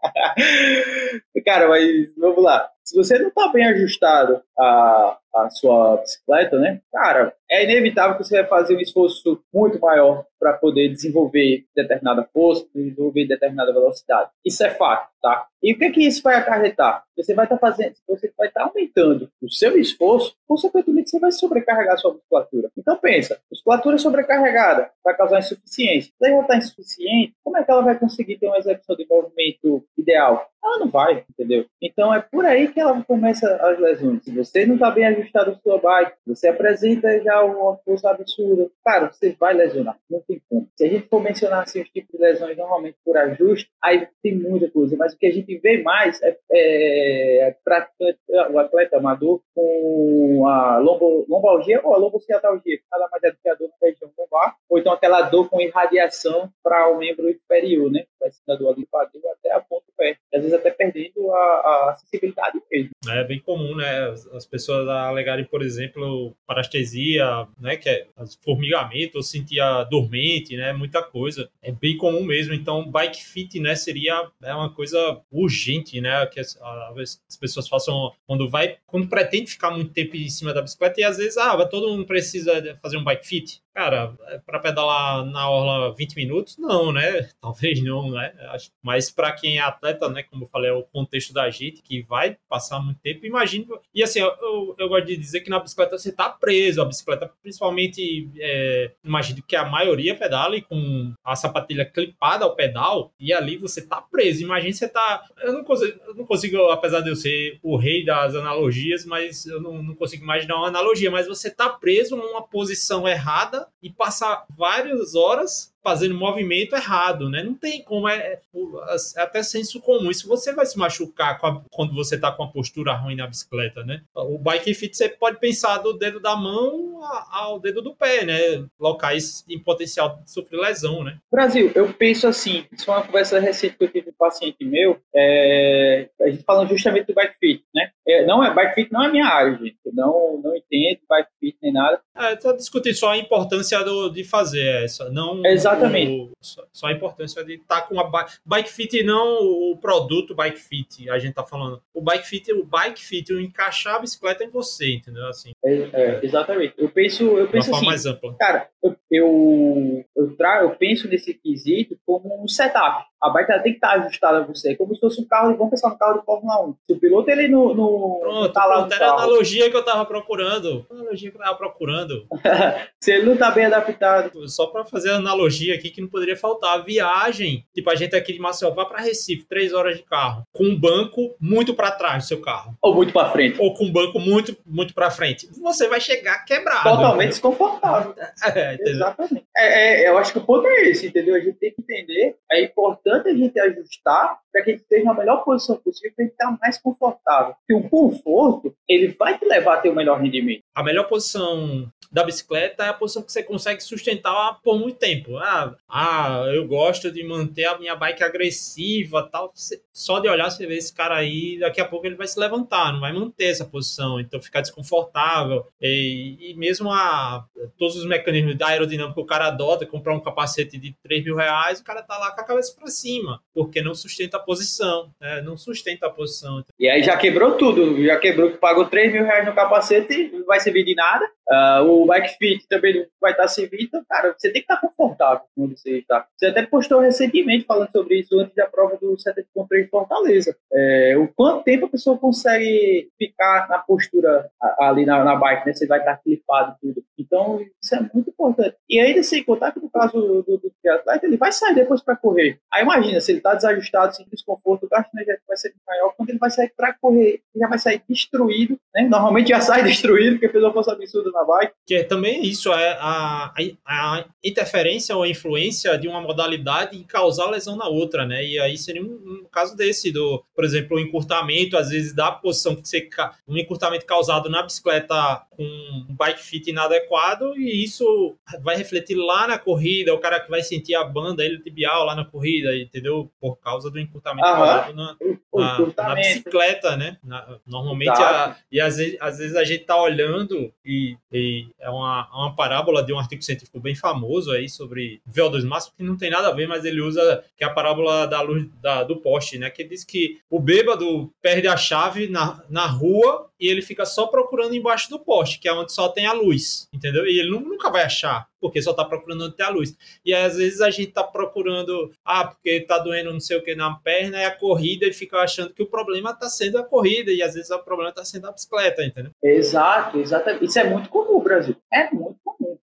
Cara, mas vamos lá. Se você não está bem ajustado a, a sua bicicleta, né? Cara, é inevitável que você vai fazer um esforço muito maior para poder desenvolver determinada força, desenvolver determinada velocidade. Isso é fato, tá? E o que que isso vai acarretar? Você vai estar tá fazendo, você vai estar tá aumentando o seu esforço, consequentemente você vai sobrecarregar a sua musculatura. Então pensa, musculatura sobrecarregada vai causar insuficiência. Se ela está insuficiente, como é que ela vai conseguir ter uma execução de movimento ideal? Ela não vai, entendeu? Então é por aí que ela começa as lesões. Se você não está bem ajustado a sua bike, você apresenta já uma força absurda, cara, você vai lesionar. Não tem como. Se a gente for mencionar assim, os tipos de lesões normalmente por ajuste, aí tem muita coisa. Mas o que a gente vê mais é, é, é o atleta amador com a lombo, lombalgia ou a lombociatalgia, nada mais é do que a dor na região lombar, ou então aquela dor com irradiação para o membro inferior, né? Vai ser da dor ali até a ponta do pé. Às vezes até perdendo a, a sensibilidade mesmo. É bem comum, né? As, as pessoas alegarem, por exemplo, parestesia, né? Que é formigamento, ou sentia dormente, né? Muita coisa. É bem comum mesmo. Então, bike fit, né? Seria é uma coisa urgente, né? Que as, as pessoas façam quando vai, quando pretende ficar muito tempo em cima da bicicleta e às vezes, ah, todo mundo precisa fazer um bike fit. Cara, é para pedalar na orla 20 minutos, não, né? Talvez não, né? Mas para quem é atleta, né? Como eu falei, é o contexto da gente que vai passar muito tempo. Imagina. E assim, eu, eu, gosto de dizer que na bicicleta você tá preso. A bicicleta, principalmente, é, imagino que a maioria pedala com a sapatilha clipada ao pedal e ali você tá preso. Imagina você tá. Eu não consigo, eu não consigo apesar de eu ser o rei das analogias, mas eu não, não consigo imaginar uma analogia. Mas você tá preso numa posição errada e passar várias horas fazendo movimento errado, né? Não tem como, é, é, é até senso comum. Isso você vai se machucar a, quando você está com a postura ruim na bicicleta, né? O bike fit você pode pensar do dedo da mão ao dedo do pé, né? Locais em potencial de sofrer lesão, né? Brasil, eu penso assim, isso foi uma conversa recente que eu tive com um paciente meu, é, a gente falando justamente do bike fit, né? É, não é, bike fit não é minha área, gente. Eu não, não entendo bike fit nem nada. É, tô discutindo só a importância do, de fazer essa, não... Exatamente Exatamente. O, só, a importância de estar tá com a bike, bike fit não o produto bike fit, a gente tá falando. O bike fit, o bike fit, o encaixar a bicicleta em você, entendeu? Assim. É, é, exatamente. Eu penso, eu penso assim, mais ampla. cara, eu, eu, eu, tra eu penso nesse quesito como um setup. A bike ela tem que estar ajustada a você, como se fosse um carro, vamos pensar no carro de Fórmula 1. Se o piloto ele no, no pronto, tá lá pronto, era a analogia que eu tava procurando. A analogia que eu tava procurando. se ele não tá bem adaptado. Só para fazer a analogia aqui que não poderia faltar, a viagem, tipo a gente aqui de Maceió vai para Recife, três horas de carro, com um banco muito para trás do seu carro. Ou muito para frente. Ou com um banco muito muito para frente. Você vai chegar quebrado. Totalmente desconfortável. É, Exatamente. É, é, eu acho que o ponto é esse, entendeu? A gente tem que entender importância importante a gente ajustar para que a gente esteja na melhor posição possível para a gente estar mais confortável. Porque o conforto, ele vai te levar a ter o melhor rendimento. A melhor posição da bicicleta é a posição que você consegue sustentar por muito tempo. Ah, ah eu gosto de manter a minha bike agressiva, tal. Só de olhar você vê esse cara aí, daqui a pouco ele vai se levantar, não vai manter essa posição, então fica desconfortável. E, e mesmo a, todos os mecanismos da aerodinâmica que o cara adota, comprar um capacete de 3 mil reais, o cara tá lá com a cabeça para cima, porque não sustenta a posição, né? não sustenta a posição. E aí já quebrou tudo, já quebrou que pagou 3 mil reais no capacete, não vai servir de nada. Uh, o bike fit também vai estar servindo, então, cara, você tem que estar confortável onde você está. Você até postou recentemente falando sobre isso antes da prova do 70.3 de Fortaleza. É, o quanto tempo a pessoa consegue ficar na postura ali na, na bike, né? Você vai estar clipado e tudo. Então, isso é muito importante. E ainda sem contar que no caso do, do, do atleta, ele vai sair depois para correr. Aí imagina, se ele está desajustado, sem desconforto, o gasto energético vai ser maior. Quando ele vai sair para correr, ele já vai sair destruído, né? Normalmente já sai destruído, porque fez uma força absurda na bike. Que é também isso, é a, a, interferência ou a influência de uma modalidade em causar lesão na outra, né? E aí seria um, um caso desse, do, por exemplo, o encurtamento, às vezes, da posição que você. Um encurtamento causado na bicicleta com um bike fit inadequado, e isso vai refletir lá na corrida, o cara que vai sentir a banda, ele tibial lá na corrida, entendeu? Por causa do encurtamento Aham. causado na, na, na, bicicleta, né? Na, normalmente, a, e às vezes, às vezes a gente tá olhando e, e é uma, uma parábola de um artigo científico bem famoso aí sobre VO2 máximo, que não tem nada a ver, mas ele usa que é a parábola da luz da, do poste, né? Que diz que o bêbado perde a chave na, na rua e ele fica só procurando embaixo do poste, que é onde só tem a luz, entendeu? E ele nunca vai achar, porque só tá procurando onde tem a luz. E às vezes a gente tá procurando, ah, porque tá doendo não sei o que na perna, e a corrida, e fica achando que o problema tá sendo a corrida, e às vezes o problema tá sendo a bicicleta, entendeu? Exato, exatamente. Isso é muito comum, Brasil. É muito.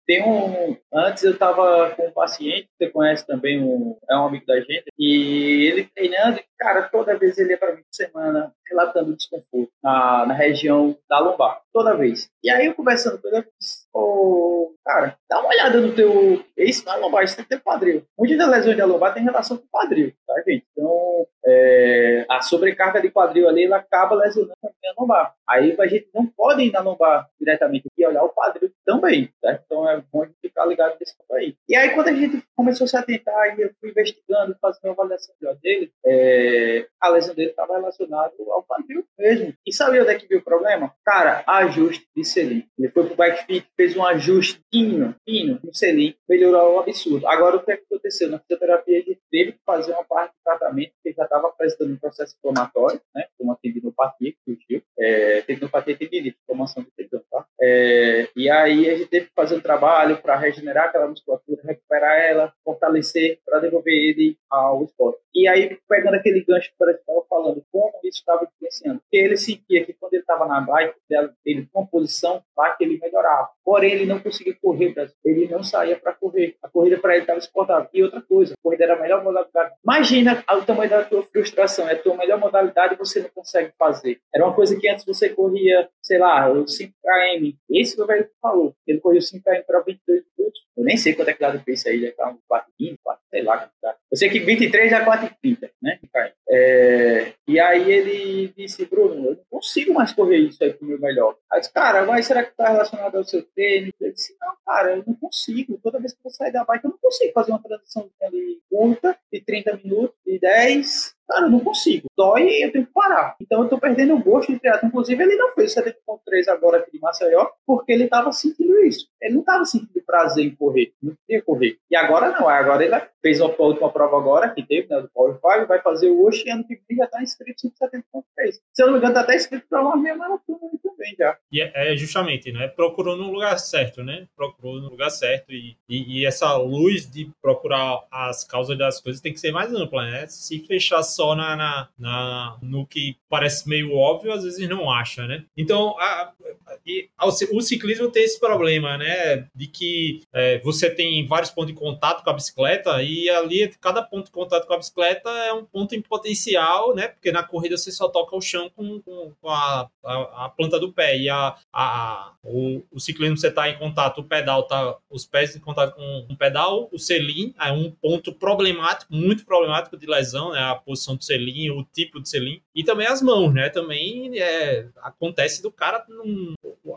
Tem um. Antes eu tava com um paciente, você conhece também, um, é um amigo da gente, e ele treinando, cara, toda vez ele ia para mim por semana relatando desconforto na, na região da lombar, toda vez. E aí eu conversando com ele, eu disse, oh, cara, dá uma olhada no teu. Isso não é lombar, isso tem que ter quadril. Muitas das lesões da lombar tem relação com quadril, tá, gente? Então, é, a sobrecarga de quadril ali, ela acaba lesionando a lombar. Aí a gente não pode ir na lombar diretamente olhar o quadril também, tá? Então é bom ficar ligado nesse ponto aí. E aí, quando a gente começou a se atentar e eu fui investigando, fazendo uma avaliação dele, é, a lesão dele estava relacionada ao quadril mesmo. E sabe onde é que viu o problema? Cara, ajuste de selim. Ele foi pro bike fit, fez um ajuste fino, no selim, melhorou o absurdo. Agora, o que, é que aconteceu? Na fisioterapia, ele teve que fazer uma parte do tratamento, porque já estava apresentando um processo inflamatório, né? Uma tendinopatia que surgiu. É, tendinopatia tendinite, formação de tendão, tá? É, e aí a gente teve que fazer um trabalho para regenerar aquela musculatura, recuperar ela, fortalecer, para devolver ele ao esporte. E aí, pegando aquele gancho que você estava falando, como isso estava influenciando. Porque ele sentia que quando ele estava na bike, ele com uma posição lá que ele melhorava. Porém, ele não conseguia correr, ele não saía para correr. A corrida para ele estava exportável. E outra coisa, a corrida era a melhor modalidade. Imagina o tamanho da tua frustração, é a tua melhor modalidade e você não consegue fazer. Era uma coisa que antes você corria, sei lá, o 5km. Esse o velho falou. Ele correu 5km para 22 minutos. Eu nem sei quanto é que dá do pace aí, já tá um 4,15, 4, sei lá. Eu sei que 23 já é 4,30, né? É, e aí ele disse, Bruno, eu não consigo mais correr isso aí pro meu melhor. Aí eu disse, cara, mas será que está relacionado ao seu treino? Ele disse, não, cara, eu não consigo. Toda vez que eu sair da bike, eu não consigo fazer uma transição ali curta, de 30 minutos, de 10, cara, eu não consigo. Dói e eu tenho que parar. Então eu tô perdendo o gosto de triatlo. Inclusive, ele não fez 70.3 agora aqui de Maceió, porque ele tava sentindo isso. Ele não tava sentindo prazer em correr, não queria correr. E agora não, agora ele fez a última prova agora, que teve, né, do 5, vai fazer hoje e ano que vem já tá inscrito em 70.3. Se eu não me engano, tá até inscrito para uma meia maratona também já. E é, é justamente, né, procurou no lugar certo, né, procurou no lugar certo e, e, e essa luz de procurar as causas das coisas tem que ser mais ampla, né, se fechar só na, na, na no que parece meio óbvio, às vezes não acha, né. Então, a, a, o ciclismo tem esse problema, né, de que é, você tem vários pontos de contato com a bicicleta e ali cada ponto de contato com a bicicleta é um ponto em potencial, né, porque na corrida você só toca o chão com, com, com a, a, a, planta do pé e a, a, o, o ciclismo você está em contato, o pedal tá, os pés em contato com o pedal, o selim é um ponto problemático, muito problemático de lesão, né, a posição do selim, o tipo de selim e também as mãos, né, também é, acontece do cara num,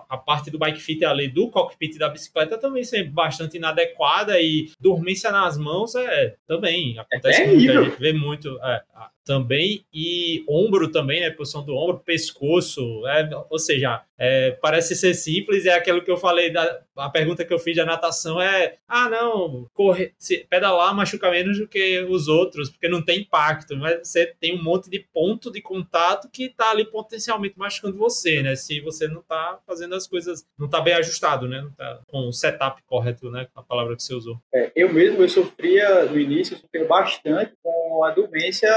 a parte do bike fit ali do cockpit da bicicleta também ser bastante inadequada e dormência nas mãos é também acontece é muito, a gente vê muito é, também e ombro também, né? Posição do ombro, pescoço, é, ou seja, é, parece ser simples, é aquilo que eu falei da a pergunta que eu fiz da natação é: ah, não, correr, se, pedalar machuca menos do que os outros, porque não tem impacto, mas você tem um monte de ponto de contato que está ali potencialmente machucando você, né? Se você não está fazendo as coisas, não está bem ajustado, né? Não tá com o setup correto, né? A palavra que você usou. É, eu mesmo, eu sofria no início, eu sofria bastante com a dormência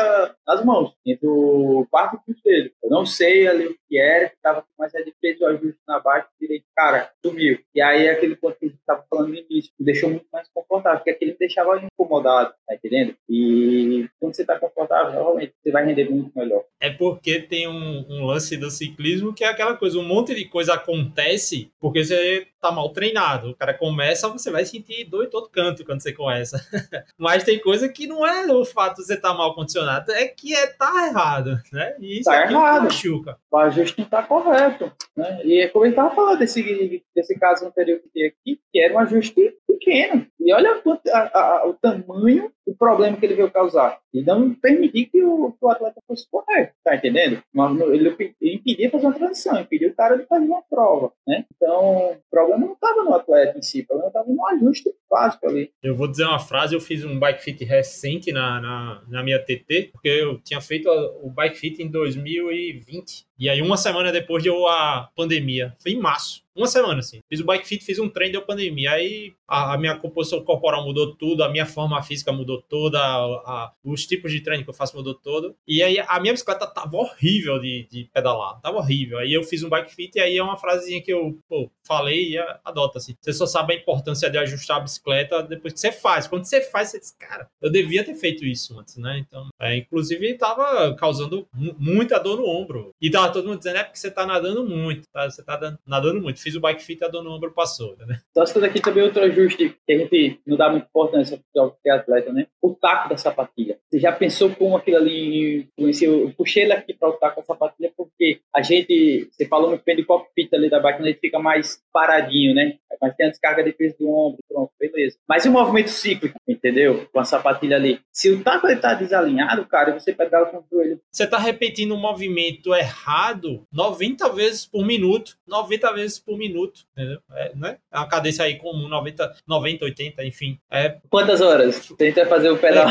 nas mãos, entre o quarto e o terceiro. Eu não sei ali o que era, que estava com mais de fez ajuste na base direito, cara, sumiu. E aí aquele ponto que a gente estava falando no início, me deixou muito mais confortável, porque aquele me deixava incomodado, tá entendendo? E quando você está confortável, normalmente você vai render muito melhor. É porque tem um, um, lance do ciclismo que é aquela coisa, um monte de coisa acontece porque você tá mal treinado. O cara começa, você vai sentir dor em todo canto quando você começa. Mas tem coisa que não é o fato de você estar tá mal condicionado, é que é tá errado, né? E isso tá errado. machuca. O ajuste não tá correto. Né? E é como ele estava falando desse, desse caso anterior que tem aqui, que era um ajuste pequeno. E olha a, a, o tamanho do problema que ele veio causar. E não permitir que o, que o atleta fosse correr, tá entendendo? Ele, ele impedia fazer uma transição, impedia o cara de fazer uma prova, né? Então, o problema não estava no atleta em si, o problema estava no ajuste básico ali. Eu vou dizer uma frase, eu fiz um bike fit recente na, na, na minha TT, porque eu tinha feito o bike fit em 2020. E aí, uma semana depois deu a pandemia. Foi em março. Uma semana, assim. Fiz o bike fit, fiz um treino, deu pandemia. Aí a, a, minha composição corporal mudou tudo, a minha forma física mudou toda, a, os tipos de treino que eu faço mudou todo. E aí a minha bicicleta tava horrível de, de pedalar. Tava horrível. Aí eu fiz um bike fit e aí é uma frasezinha que eu pô, falei e adota, assim. Você só sabe a importância de ajustar a bicicleta depois que você faz. Quando você faz, você diz, cara, eu devia ter feito isso antes, né? Então, é, inclusive, tava causando muita dor no ombro. E tava todo mundo dizendo, é porque você tá nadando muito, tá? Você tá nadando muito fiz o bike fit, a dor no ombro passou, né? Então, isso aqui também é outro ajuste que a gente não dá muita importância para é atleta, né? O taco da sapatilha. Você já pensou como aquilo ali influenciou? Eu puxei ele aqui para o taco da sapatilha porque a gente, você falou muito bem do cockpit ali da bike, a gente fica mais paradinho, né? Mas tem a descarga de peso do ombro, pronto, beleza. Mas e o movimento cíclico, entendeu? Com a sapatilha ali. Se o taco está desalinhado, cara, você pedala com o joelho. Você está repetindo um movimento errado 90 vezes por minuto, 90 vezes por minuto, entendeu? É, né? é uma cadência aí comum, 90, 90 80, enfim. É... Quantas horas? Tenta fazer o pedal.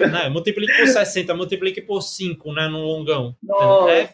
É, né? Multiplique por 60, multiplique por 5, né, no longão. É,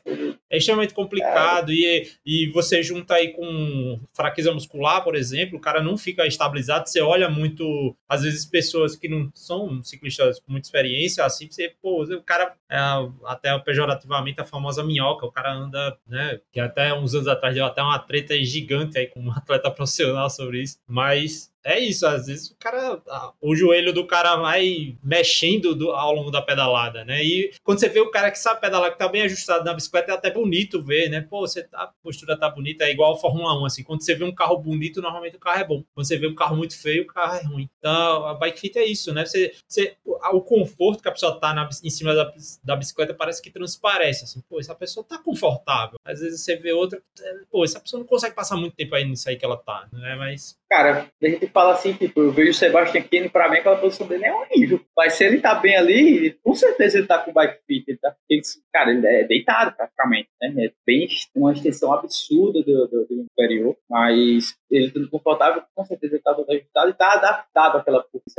é extremamente complicado e, e você junta aí com fraqueza muscular, por exemplo, o cara não fica estabilizado, você olha muito, às vezes, pessoas que não são ciclistas com muita experiência, assim, você, pô, o cara, é, até pejorativamente, a famosa minhoca, o cara anda, né, que até uns anos atrás deu até uma treta gigante aí com um atleta profissional sobre isso, mas é isso, às vezes o cara, o joelho do cara vai mexendo do, ao longo da pedalada, né? E quando você vê o cara que sabe pedalar, que tá bem ajustado na bicicleta, é até bonito ver, né? Pô, você tá, a postura tá bonita, é igual a Fórmula 1, assim. Quando você vê um carro bonito, normalmente o carro é bom. Quando você vê um carro muito feio, o carro é ruim. Então, a bike fit é isso, né? Você, você, o conforto que a pessoa tá na, em cima da, da bicicleta parece que transparece, assim. Pô, essa pessoa tá confortável. Às vezes você vê outra, pô, essa pessoa não consegue passar muito tempo aí nisso aí que ela tá, né? Mas... Cara, a gente fala assim, tipo, eu vejo o Sebastian Kinney, pra mim aquela posição dele é horrível. Mas se ele tá bem ali, com certeza ele tá com o bike fit. Ele tá, ele, cara, ele é deitado praticamente, né? É bem uma extensão absurda do, do, do inferior, mas ele estando confortável, com certeza ele tá todo ajustado e tá adaptado àquela posição.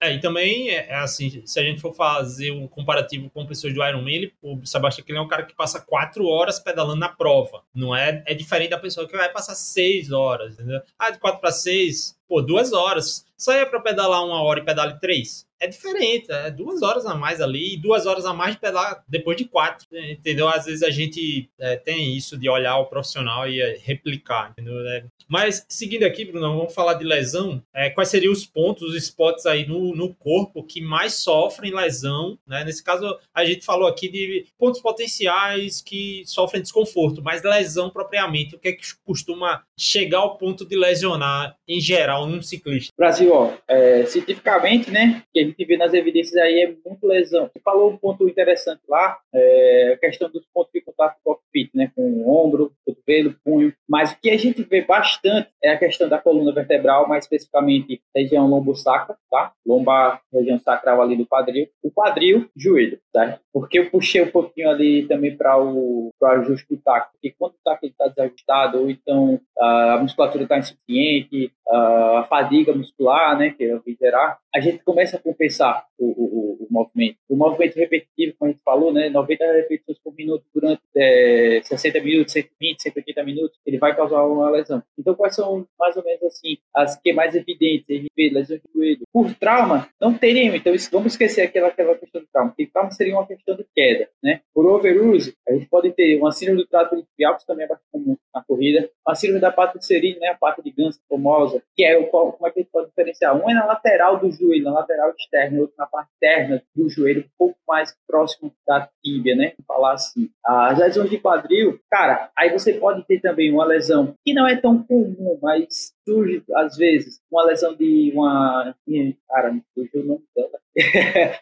É, e também, é, é assim, se a gente for fazer um comparativo com pessoas do Ironman, ele, o Sebastian Kinney é um cara que passa quatro horas pedalando na prova. Não é, é diferente da pessoa que vai passar seis horas, entendeu? Ah, de quatro para seis, pô, duas horas. Saia para pedalar uma hora e pedale três é diferente, é duas horas a mais ali e duas horas a mais de pedalar depois de quatro, entendeu? Às vezes a gente é, tem isso de olhar o profissional e é, replicar, entendeu? É. Mas seguindo aqui, Bruno, vamos falar de lesão. É, quais seriam os pontos, os spots aí no, no corpo que mais sofrem lesão, né? Nesse caso, a gente falou aqui de pontos potenciais que sofrem desconforto, mas lesão propriamente, o que é que costuma chegar ao ponto de lesionar em geral num ciclista? Brasil, ó, é, cientificamente, né, que gente vê nas evidências aí é muito lesão. Você falou um ponto interessante lá, é, a questão dos pontos de contato com o cockpit, né, com o ombro, cotovelo, punho, mas o que a gente vê bastante é a questão da coluna vertebral, mais especificamente região lombo-sacra, tá? Lombar, região sacral ali do quadril, o quadril, joelho, tá? Porque eu puxei um pouquinho ali também para o ajuste do taco, porque quando o taco está desajustado, ou então a musculatura está insuficiente, a fadiga muscular, né, que é gerar, a gente começa a compensar o, o, o, movimento. O movimento repetitivo, como a gente falou, né, 90 repetições por minuto durante é, 60 minutos, 120, 180 minutos, ele vai causar uma lesão. Então, quais são mais ou menos assim as que é mais evidentes? Vê lesão de joelho. Por trauma, não teríamos. Então, isso, vamos esquecer aquela, aquela questão do trauma, porque trauma seria uma questão de queda, né? Por overuse, a gente pode ter uma síndrome do trato iliaco, que também é bastante comum na corrida, a síndrome da pata de serina, né, a pata de ganso famosa, que é o como é que a gente pode diferenciar? Um é na lateral do joelho, na lateral externa, outro na parte interna do joelho, um pouco mais próximo da tíbia, né? Vou falar assim. As lesões de quadril, cara, aí você pode ter também uma lesão que não é tão comum, mas surge às vezes uma lesão de uma. Cara, me fugiu o nome dela.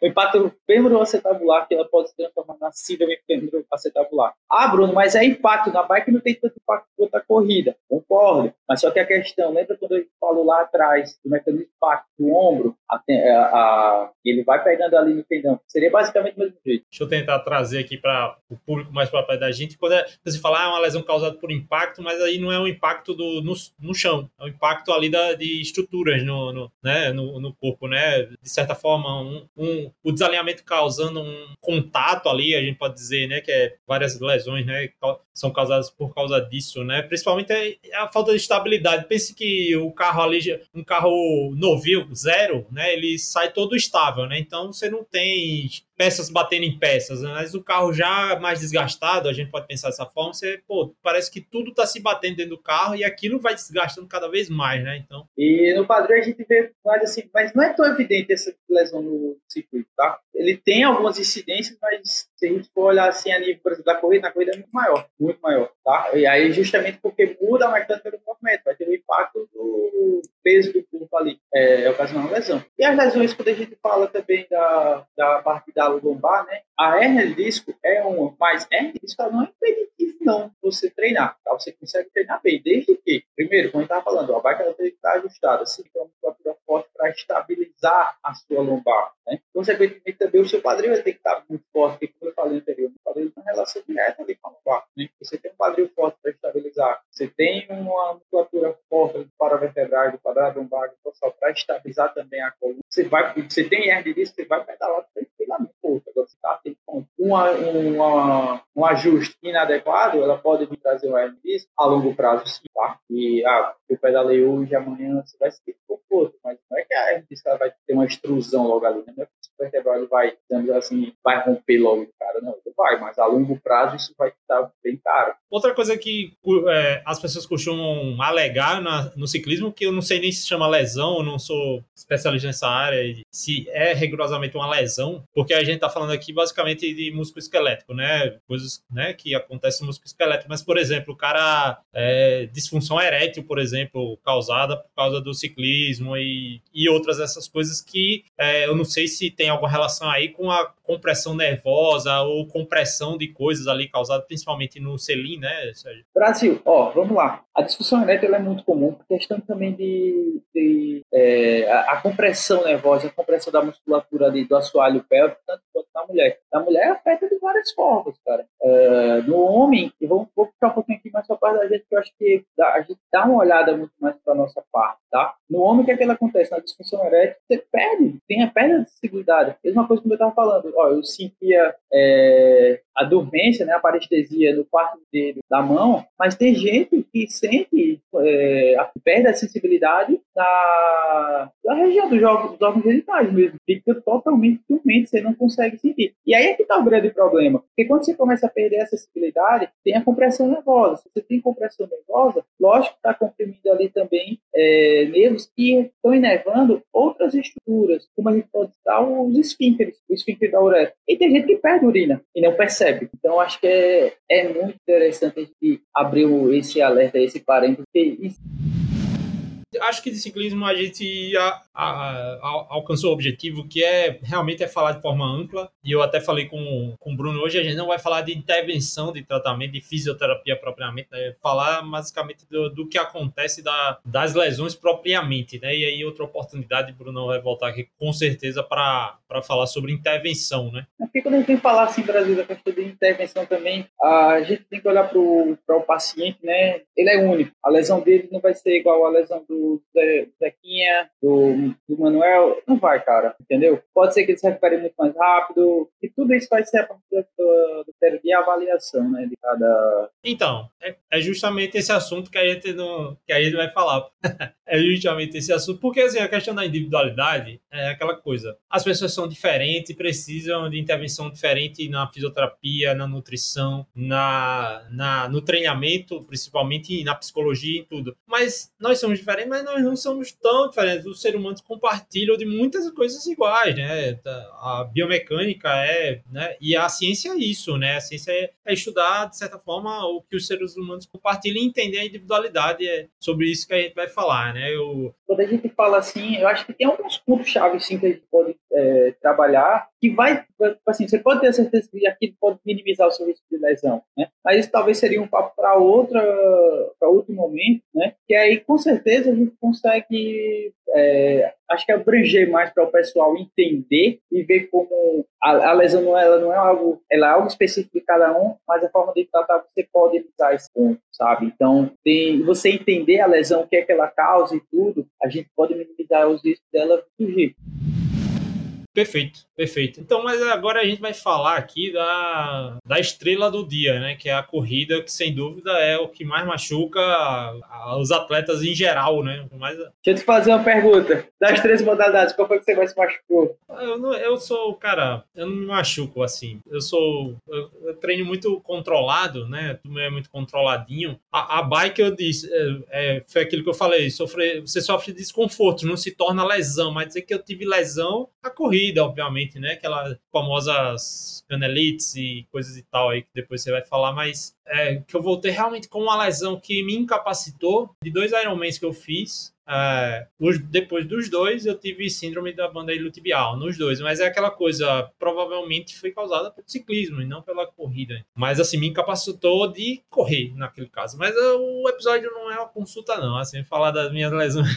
o impacto femoroacetabular, que ela pode se transformar na síndrome femoroacetabular. Ah, Bruno, mas é impacto. Na bike não tem tanto impacto quanto a corrida. Concordo. Mas só que a questão, lembra quando a gente falou lá atrás do mecanismo de impacto do ombro? A, a, a, ele vai pegando ali no tendão. Seria basicamente o mesmo jeito. Deixa eu tentar trazer aqui para o público mais para perto da gente. Quando é, você fala, ah, é uma lesão causada por impacto, mas aí não é um impacto do, no, no chão. É um impacto ali da, de estruturas no, no, né, no, no corpo, né? De certa forma, um, um, o desalinhamento causando um contato ali, a gente pode dizer, né? Que é várias lesões, né? São causadas por causa disso, né? Principalmente a falta de estabilidade. Pense que o carro ali, um carro novinho, zero, né? Ele sai todo estável, né? Então você não tem peças batendo em peças, né? mas o carro já mais desgastado, a gente pode pensar dessa forma, você, pô, parece que tudo está se batendo dentro do carro e aquilo vai desgastando cada vez mais, né? Então. E no padrão a gente vê mais assim, mas não é tão evidente essa lesão no circuito, tá? Ele tem algumas incidências, mas se a gente for olhar assim a nível, por exemplo, da corrida, na corrida é muito maior, muito maior, tá? E aí justamente porque muda a mecânica do movimento, vai ter o impacto do peso do corpo ali, é, ocasionando lesão. E as lesões, quando a gente fala também da, da parte da lombar, né? A hernia de disco é uma, mas hernia de disco não é impeditivo não você treinar, tá? Você consegue treinar bem, desde que, primeiro, como a gente estava falando, a bike ela tem que estar ajustada, assim, tem uma musculatura forte para estabilizar a sua lombar, né? Consequentemente, também o seu quadril tem que estar muito forte, como eu falei anteriormente, o quadril tem uma relação direta ali com a lombar, né? Você tem um quadril forte para estabilizar, você tem uma musculatura forte para vertebral, do quadrado lombar, do para estabilizar também a coluna, você vai, você tem hernia de disco, você vai pedalar tranquilamente, pô, agora tem uma, uma, um ajuste inadequado, ela pode vir trazer um de disco a longo prazo, sim, tá? E, ah, eu pedalei hoje, amanhã você vai sentir conforto, mas não é que a hernia de ela vai ter uma extrusão logo ali, né? Não é que o vertebral vai, digamos assim, vai romper logo, cara, não, vai, mas a longo prazo isso vai estar bem caro. Outra coisa que é, as pessoas costumam alegar na, no ciclismo, que eu não sei nem se chama lesão, eu não sou especialista nessa área, se é rigorosamente uma lesão, porque a gente está falando aqui basicamente de músculo esquelético, né? Coisas né, que acontecem no músculo esquelético. Mas, por exemplo, o cara é, disfunção erétil, por exemplo, causada por causa do ciclismo e, e outras dessas coisas que é, eu não sei se tem alguma relação aí com a compressão nervosa ou compressão de coisas ali causada principalmente no selim, né, Sérgio? Brasil, ó, vamos lá. A disfunção erétil é muito comum por questão também de, de é, a, a, compressão nervosa, a compressão da musculatura ali do assoalho pélvico, tanto quanto na mulher. Na mulher afeta de várias formas, cara. É, no homem, e vamos, vou ficar um pouquinho aqui mais para parte da gente, que eu acho que dá, a gente dá uma olhada muito mais para nossa parte, tá? No homem, o que é que acontece? Na disfunção erétil, você perde, tem a perda de sensibilidade. Mesma coisa que eu estava falando. Ó, eu sentia é, a dormência, né, a parestesia no quarto dedo da mão, mas tem gente que sente é, a perda de sensibilidade da, da região dos órgãos, genitais mesmo. Fica totalmente dormente, você não consegue sentir. E aí é que está o grande problema. Porque quando você começa a perder a sensibilidade, tem a compressão nervosa. Se você tem compressão nervosa, lógico que está comprimindo ali também é, nervos que estão inervando outras estruturas, como a gente pode citar os esfíncteres, o esfíncter da uretra. E tem gente que perde urina e não percebe. Então, acho que é, é muito interessante a gente abrir esse alerta, esse parênteses, porque isso acho que de ciclismo a gente a, a, a, alcançou o objetivo que é realmente é falar de forma ampla. E eu até falei com, com o Bruno hoje, a gente não vai falar de intervenção de tratamento, de fisioterapia propriamente, né? falar basicamente do, do que acontece da, das lesões propriamente. Né? E aí, outra oportunidade, Bruno vai voltar aqui com certeza para falar sobre intervenção. Né? É porque quando a gente falar assim, Brasil, da questão de intervenção também, a gente tem que olhar para o paciente, né? Ele é único. A lesão dele não vai ser igual à lesão do do Zequinha, do, do Manuel, não vai, cara, entendeu? Pode ser que ele se recupere muito mais rápido, e tudo isso vai ser a partir do, do de avaliação, né, de cada... Então, é, é, justamente esse assunto que a gente, não, que a gente vai falar. é justamente esse assunto, porque assim, a questão da individualidade é aquela coisa, as pessoas são diferentes, precisam de intervenção diferente na fisioterapia, na nutrição, na, na, no treinamento, principalmente na psicologia e tudo. Mas nós somos diferentes, mas nós não somos tão diferentes. Os seres humanos compartilham de muitas coisas iguais, né? A biomecânica é, né? E a ciência é isso, né? A ciência é, é estudar, de certa forma, o que os seres humanos compartilham e entender a individualidade. É sobre isso que a gente vai falar, né? Eu... Quando a gente fala assim, eu acho que tem alguns pontos-chave, sim, que a gente pode é, trabalhar, que vai, assim, você pode ter certeza que aquilo pode minimizar o seu risco de lesão, né? Mas isso talvez seria um papo para para outro momento, né? Que aí, com certeza, gente consegue, é, acho que abranger mais para o pessoal entender e ver como a, a, lesão não é, ela não é algo, ela é algo específico de cada um, mas a forma de tratar você pode usar esse ponto, sabe? Então, tem, você entender a lesão, o que é que ela causa e tudo, a gente pode minimizar os riscos dela surgir. Perfeito, perfeito. Então, mas agora a gente vai falar aqui da, da estrela do dia, né? Que é a corrida, que sem dúvida é o que mais machuca os atletas em geral, né? Mais... Deixa eu te fazer uma pergunta. Das três modalidades, qual foi que você mais se machucou? Eu, não, eu sou, cara, eu não me machuco assim. Eu sou. Eu, eu treino muito controlado, né? Tu é muito controladinho. A, a bike, eu disse, é, é, foi aquilo que eu falei: sofre, você sofre desconforto, não se torna lesão, mas dizer que eu tive lesão, a corrida corrida, obviamente, né? Aquelas famosas canelites e coisas e tal aí que depois você vai falar, mas é, que eu voltei realmente com uma lesão que me incapacitou de dois Ironmans que eu fiz. É, os, depois dos dois, eu tive síndrome da banda iliotibial, nos dois, mas é aquela coisa, provavelmente foi causada pelo ciclismo e não pela corrida. Mas assim, me incapacitou de correr naquele caso. Mas uh, o episódio não é uma consulta, não, assim, falar das minhas lesões.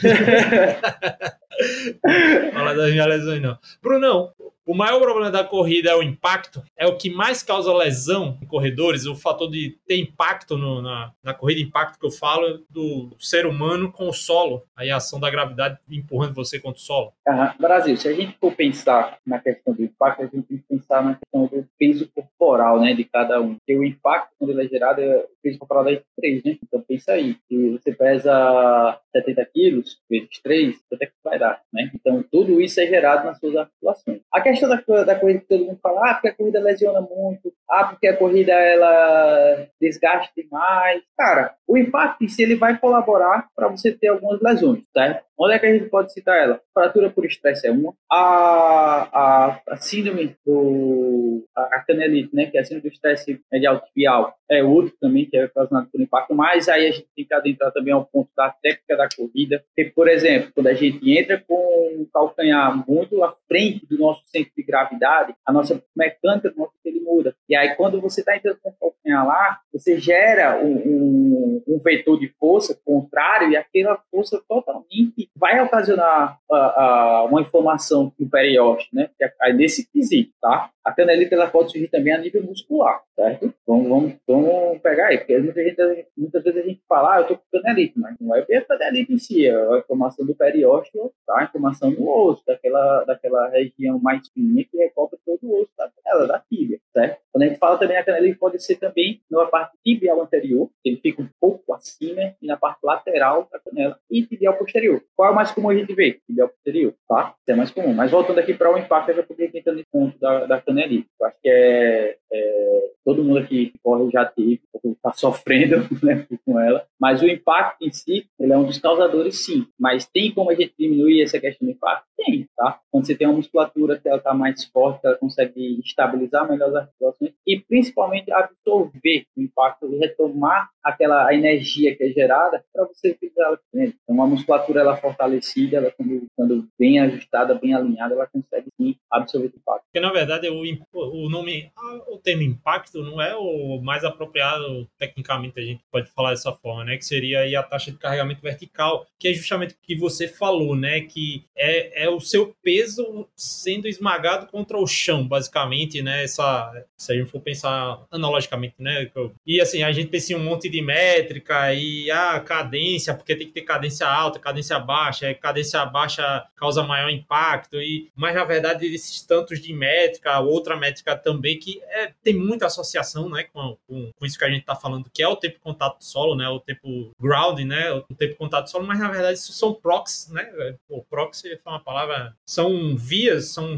falar das minhas lesões, não. Brunão, o maior problema da corrida é o impacto, é o que mais causa lesão em corredores, o fator de ter impacto no, na, na corrida, impacto que eu falo do ser humano com o solo, aí a ação da gravidade empurrando você contra o solo. Uhum. Brasil, se a gente for pensar na questão do impacto, a gente tem que pensar na questão do peso corporal, né, de cada um. Porque o impacto, quando ele é gerado, é, o peso corporal é de 3, né? Então pensa aí, se você pesa 70 quilos vezes 3, quanto é que vai dar, né? Então tudo isso é gerado nas suas articulações. A questão da, da corrida que todo mundo fala, ah, porque a corrida lesiona muito, ah, porque a corrida ela desgaste demais. Cara, o impacto em si ele vai colaborar para você ter algumas lesões, certo? Onde é que a gente pode citar ela? Fratura por estresse é uma. A, a, a síndrome do. A, a canelite, né? Que é a síndrome do estresse medial tibial, é outro também, que é causado por impacto. Mas aí a gente tem que adentrar também ao ponto da técnica da corrida. Porque, por exemplo, quando a gente entra com o calcanhar muito à frente do nosso centro de gravidade, a nossa mecânica do nosso ele muda. E aí, quando você está entrando com o calcanhar lá, você gera um, um, um vetor de força contrário e aquela força totalmente vai ocasionar uh, uh, uma inflamação no periósteo, né? É nesse quesito, tá? A canelite ela pode surgir também a nível muscular, certo? Vamos, vamos, vamos pegar aí, porque gente, muitas vezes a gente fala, ah, eu tô com canelite, mas não é a canelite em si, é a inflamação do periósteo, tá? A inflamação no osso, daquela, daquela região mais fininha que recobre todo o osso da canela, da tíbia, certo? Quando a gente fala também a canelite pode ser também na parte tibial anterior, ele fica um pouco acima, e na parte lateral da canela, e tibial posterior. Qual é o mais comum a gente ver? Tibial posterior, tá? Isso é mais comum. Mas voltando aqui para o impacto, eu já podia entrar nesse ponto da, da canelite. Eu acho que é, é todo mundo aqui que corre já teve, está sofrendo né, com ela, mas o impacto em si, ele é um dos causadores, sim. Mas tem como a gente diminuir essa questão do impacto? Tem, tá? Quando você tem uma musculatura que ela está mais forte, ela consegue estabilizar melhor as articulações e principalmente absorver o impacto e retomar aquela a energia que é gerada para você utilizar ela. Então, uma musculatura ela fortalecida, ela quando, quando bem ajustada, bem alinhada, ela consegue sim absorver o impacto. Porque na verdade o, o nome, o termo impacto não é o mais apropriado tecnicamente a gente pode falar dessa forma, né? Que seria aí a taxa de carregamento vertical, que é justamente o que você falou, né? Que é, é o seu peso sendo esmagado contra o chão, basicamente, né? Essa, se a gente for pensar analogicamente, né? E assim, a gente pensa em um monte de métrica e a ah, cadência, porque tem que ter cadência alta, cadência baixa, é cadência baixa causa maior impacto, e mas na verdade esses tantos de métrica, outra métrica também que é, tem muita associação, né? Com, com, com isso que a gente está falando, que é o tempo de contato solo, né? O tempo grounding, né? O tempo de contato solo, mas na verdade isso são proxies, né? O proxy é uma palavra, são vias, são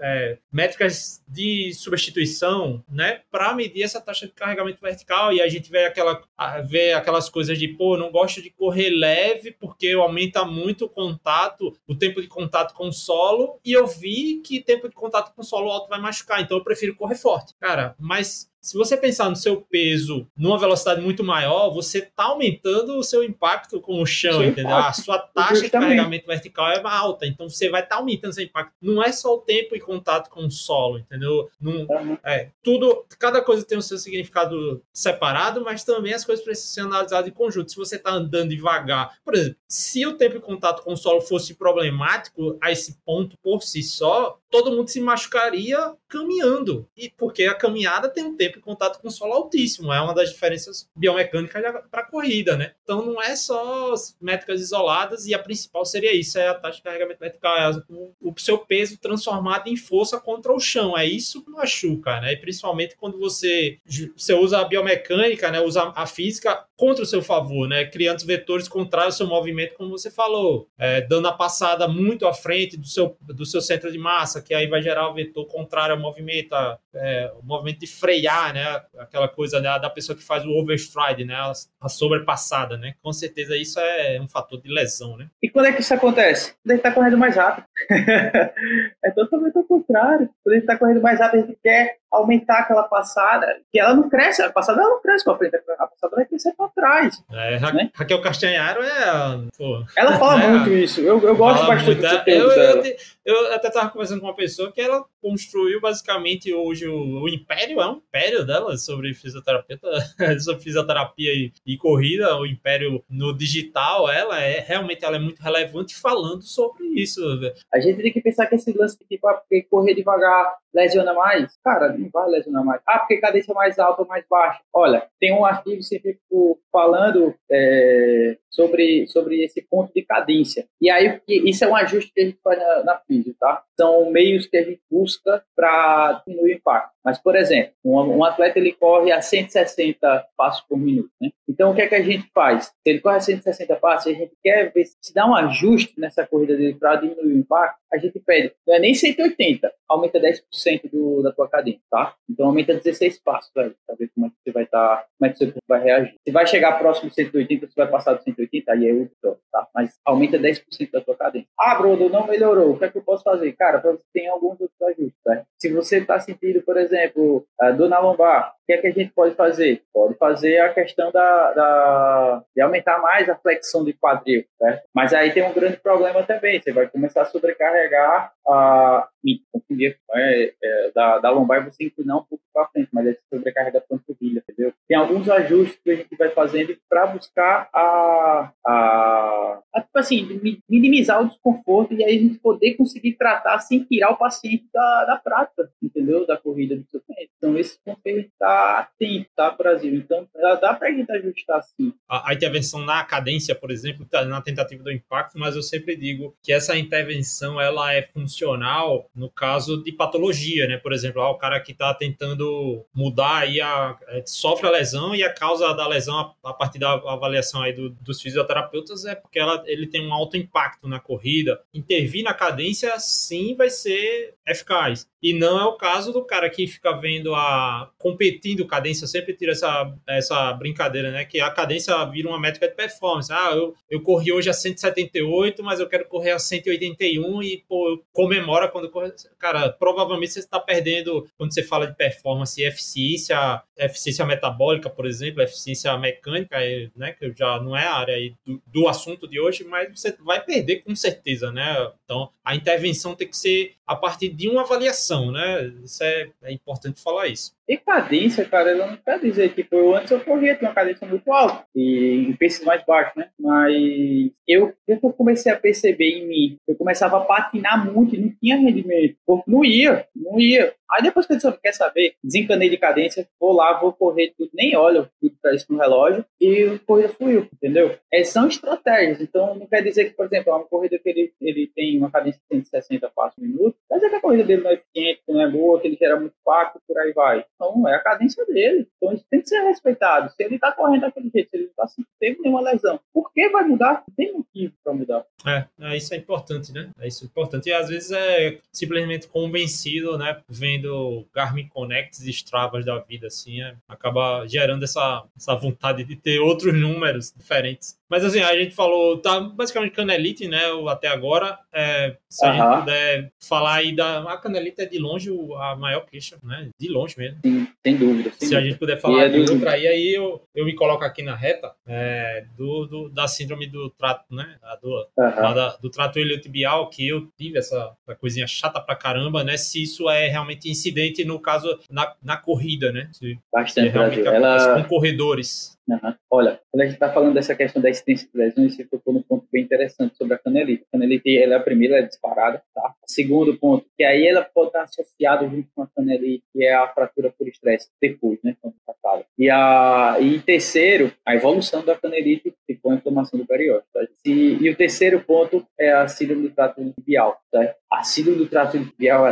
é, métricas de substituição, né? Para medir essa taxa de carregamento vertical e a gente vê aquela vê aquelas coisas de pô, não gosto de correr leve porque aumenta muito contato, o tempo de contato com o solo e eu vi que tempo de contato com o solo alto vai machucar, então eu prefiro correr forte. Cara, mas se você pensar no seu peso numa velocidade muito maior, você está aumentando o seu impacto com o chão, seu entendeu? Impacto. A sua taxa de carregamento vertical é alta, então você vai estar tá aumentando seu impacto. Não é só o tempo e contato com o solo, entendeu? Não, uhum. é, tudo, cada coisa tem o seu significado separado, mas também as coisas precisam ser analisadas em conjunto. Se você está andando devagar, por exemplo, se o tempo de contato com o solo fosse problemático a esse ponto por si só, todo mundo se machucaria caminhando. E porque a caminhada tem um tempo de contato com o solo altíssimo, é uma das diferenças biomecânicas para a corrida, né? Então não é só métricas isoladas e a principal seria isso, é a taxa de carregamento vertical, é o, seu peso transformado em força contra o chão. É isso que machuca, né? E principalmente quando você, você usa a biomecânica, né? Usa a física contra o seu favor, né? Criando vetores contrários ao seu movimento, como você falou, é, dando a passada muito à frente do seu, do seu centro de massa, que aí vai gerar o vetor contrário ao movimento, a, é, o movimento de frear, né? Aquela coisa né, da pessoa que faz o overstride, né? A, a, sobrepassada, né? Com certeza isso é um fator de lesão, né? E quando é que isso acontece? Quando a gente está correndo mais rápido. é totalmente ao contrário. Quando a gente está correndo mais rápido, a gente quer aumentar aquela passada, que ela não cresce, a passada ela não cresce para frente, a passada vai crescer para trás. É, Ra né? Raquel Castanharo é. Pô, ela fala é, muito isso. Eu, eu gosto bastante do eu, eu, eu, até estava conversando com uma pessoa que ela construiu basicamente hoje o, o império, é um império dela sobre fisioterapia, sobre fisioterapia e, e, corrida, o império no digital, ela é realmente ela é muito relevante falando sobre isso. A gente tem que pensar que esse lance de tipo, ah, correr devagar lesiona mais, cara, não vai lesionar mais. Ah, porque cadência mais alta ou mais baixa. Olha, tem um artigo científico falando é, sobre, sobre esse ponto de cadência. E aí, isso é um ajuste que a gente faz na, na física, tá? São meios que a gente busca para diminuir o impacto. Mas, por exemplo, um, um, atleta ele corre a 160 passos por minuto, né? Então, o que é que a gente faz? Se ele corre a 160 passos, a gente quer ver se dá um ajuste nessa corrida dele para diminuir o impacto, a gente pede, não é nem 180, aumenta 10% do, da tua cadência, tá? Então aumenta 16 passos, velho, pra ver como é que você vai estar, tá, como é que você vai reagir. Se vai chegar próximo de 180, você vai passar do 180, aí é outro, tá? Mas aumenta 10% da tua cadência. Ah, Bruno, não melhorou, o que é que eu posso fazer? Cara, você tem alguns outros ajustes, tá? Se você está sentindo, por exemplo, a dor na lombar, o que é que a gente pode fazer? Pode fazer a questão da, da de aumentar mais a flexão de quadril, certo? Mas aí tem um grande problema também, você vai começar a sobrecarregar a confundir é, é, da, da lombar e você inclinar um pouco para frente, mas aí você sobrecarrega a panturrilha, entendeu? Tem alguns ajustes que a gente vai fazendo para buscar a, a, a, tipo assim, minimizar o desconforto e aí a gente poder conseguir tratar sem tirar o paciente da, da prática, entendeu? Da corrida do seu cliente. Então, esse gente está atento, tá, Brasil? Então, dá para a gente ajustar sim. A, intervenção na cadência, por exemplo, tá na tentativa do impacto, mas eu sempre digo que essa intervenção, ela é funcional no caso de patologia, né? Por exemplo, ó, o cara que está tentando mudar aí, a, é, sofre a lesão e a causa da lesão, a, a partir da avaliação aí do, dos fisioterapeutas, é porque ela, ele tem um alto impacto na corrida. Intervir na cadência, sim, vai ser eficaz. E não é o caso do cara que fica vendo a competindo cadência, eu sempre tiro essa, essa brincadeira, né? Que a cadência vira uma métrica de performance. Ah, eu, eu corri hoje a 178, mas eu quero correr a 181 e, pô, comemora quando. Cara, provavelmente você está perdendo quando você fala de performance e eficiência, eficiência metabólica, por exemplo, eficiência mecânica, né? Que já não é a área do, do assunto de hoje, mas você vai perder com certeza, né? Então, a intervenção tem que ser a partir de uma avaliação, né? Isso é, é importante falar isso. E cadência, cara, ela não quer dizer que foi antes eu corria com uma cadência muito alta e em pesos mais baixos, né? Mas eu, eu comecei a perceber em mim, eu começava a patinar muito e não tinha rendimento. Não ia, não ia. Aí depois que eu disse, quer saber, desencanei de cadência, vou lá, vou correr tudo, nem olho tudo para isso no relógio e a corrida fluiu, entendeu? É, são estratégias, então não quer dizer que, por exemplo, uma corrida que ele, ele tem uma cadência de 160 passos por minuto, quer dizer que a corrida dele não é eficiente, não é boa, que ele gera muito impacto, por aí vai. Então é a cadência dele, então isso tem que ser respeitado. Se ele está correndo daquele jeito, se ele não está tendo nenhuma lesão, por que vai mudar? Tem motivo para mudar. É, é, isso é importante, né? É isso é importante. E às vezes é simplesmente convencido, né? Vendo Garmin Connects e Stravas da vida, assim, é, acaba gerando essa, essa vontade de ter outros números diferentes. Mas assim, a gente falou, tá basicamente Canelite, né? Até agora. É, se a gente puder falar aí da. A Canelite é de longe a maior queixa, né? De longe mesmo. Sim, sem dúvida. Sem se dúvida. a gente puder falar é de outra aí, aí eu, eu me coloco aqui na reta é, do, do, da síndrome do trato, né? Do, da, do trato iliotibial, que eu tive essa, essa coisinha chata pra caramba, né? Se isso é realmente incidente no caso na, na corrida, né? Se, Bastante, se realmente Ela... com corredores. Uhum. Olha, quando a gente está falando dessa questão da existência de lesões, você tocou num ponto bem interessante sobre a canelite. A canelite, ela é a primeira, ela é disparada, tá? Segundo ponto, que aí ela pode estar associada junto com a canelite, que é a fratura por estresse, depois, né, quando tratada. E, a, e terceiro, a evolução da canelite, que foi a inflamação do periódico. Tá? E, e o terceiro ponto é a síndrome do trato tibial, tá? A síndrome do trato tibial,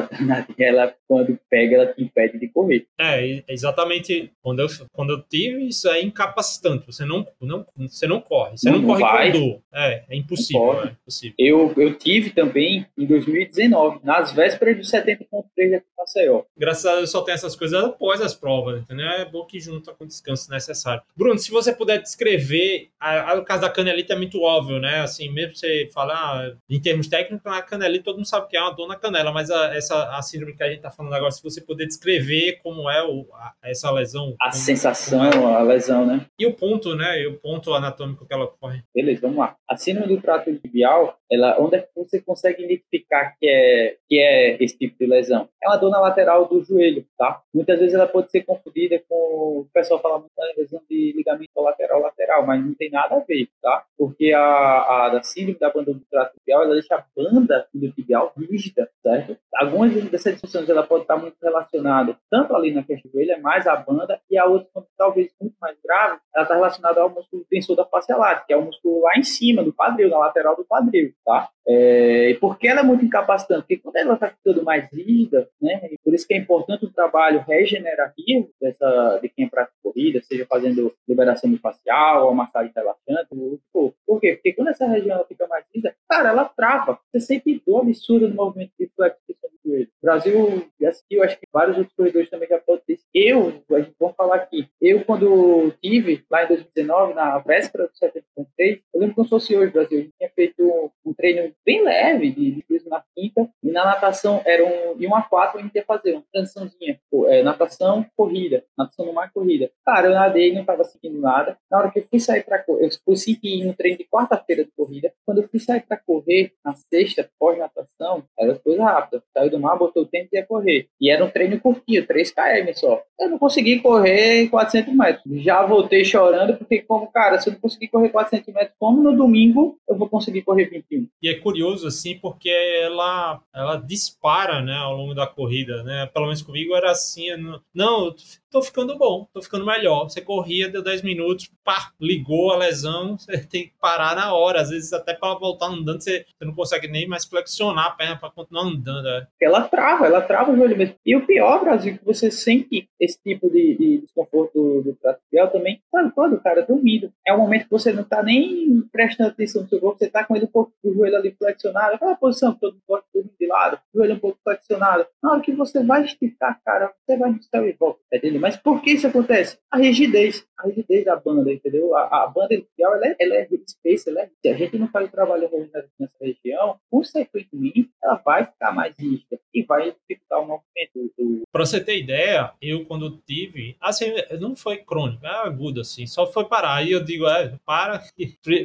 ela, quando pega, ela te impede de correr. É, exatamente. Quando eu, quando eu tive, isso é incapacitante. Você não, não, você não corre. Você não, não corre vai. com dor. É, é impossível, é impossível. Eu, eu tive também em 2019, nas vésperas do 70.3 da Maceió. Graças a Deus só tem essas coisas após as provas, entendeu? É bom que junta com o descanso necessário. Bruno, se você puder descrever, a, a, o caso da canelite é muito óbvio, né? Assim, mesmo você falar, ah, em termos técnicos, a canelite todo mundo sabe que é uma dor na canela, mas a, essa a síndrome que a gente tá falando agora, se você puder descrever como é o, a, essa lesão. A sensação, é. a lesão, né? E o ponto, né? E o ponto anatômico que ela ocorre. Beleza, vamos lá. A síndrome do trato tibial, ela, onde é que você consegue identificar que é, que é esse tipo de lesão? É uma dor na lateral do joelho, tá? Muitas vezes ela pode ser confundida com o pessoal fala muito da lesão de ligamento lateral lateral, mas não tem nada a ver, tá? Porque a, a da síndrome da banda do trato tibial, ela deixa a banda do tibial rígida, certo? Algumas dessas disfunções ela pode estar muito relacionada tanto ali na questão do joelho, é mais a banda e a outra, talvez muito mais grave, ela está relacionada ao músculo tensor da face látea, que é o músculo lá em cima do quadril, na lateral do quadril, tá? É, e por que ela é muito incapacitante? Porque quando ela está ficando mais rígida, né, por isso que é importante o trabalho regenerativo dessa, de quem pratica corrida, seja fazendo liberação de facial ou massagem relaxante, por, por quê? Porque quando essa região fica mais rígida, cara, ela trava. Você sente dor absurda no movimento de flexão do joelho. O Brasil já assistiu, acho que vários outros corredores também já podem ter. Eu, a gente vamos falar aqui, eu quando tive, lá em 2019, na véspera do 73, eu lembro como se fosse hoje, Brasil, a gente tinha feito um treino bem leve de, de na quinta, e na natação era um, de 1 a 4 a gente ia fazer uma transiçãozinha, é, natação, corrida, natação no mar, corrida. Cara, eu nadei, não estava sentindo nada. Na hora que eu fui sair para correr, eu consegui ir no treino de quarta-feira de corrida. Quando eu fui sair para correr, na sexta, pós-natação, era coisa rápida. Saiu do mar, botou o tempo e ia correr. E era um treino curtinho, 3 km só. Eu não consegui correr 400 metros. Já voltei chorando, porque como, cara, se eu não conseguir correr 400 metros, como no domingo, eu vou conseguir correr 21. E é curioso, assim, porque ela, ela dispara, né, ao longo da corrida, né? Pelo menos comigo era assim, não, não tô ficando bom, tô ficando melhor. Você corria, deu 10 minutos, pá, ligou a lesão, você tem que parar na hora. Às vezes, até para voltar andando, você, você, não consegue nem mais flexionar perna para continuar andando. É. Ela trava, ela trava o joelho mesmo. E o pior, Brasil, que você sente esse tipo de, de desconforto do, do trato também, sabe quando, cara, dormindo. É um momento que você não tá nem prestando atenção no seu corpo, você tá com ele um pouco o joelho ali flexionado, aquela posição que todo mundo gosta de de lado, o joelho um pouco flexionado. Na hora que você vai esticar, cara, você vai no céu e volta, tá entendendo? Mas por que isso acontece? A rigidez, a rigidez da banda, entendeu? A, a banda inicial, ela é, ela é space, ela é, se a gente não faz o trabalho nessa região, consequentemente, ela vai ficar mais rígida e vai dificultar o movimento. Do... Para você ter ideia, eu quando tive, assim, não foi crônico, é agudo, assim, só foi parar. E eu digo, é, para,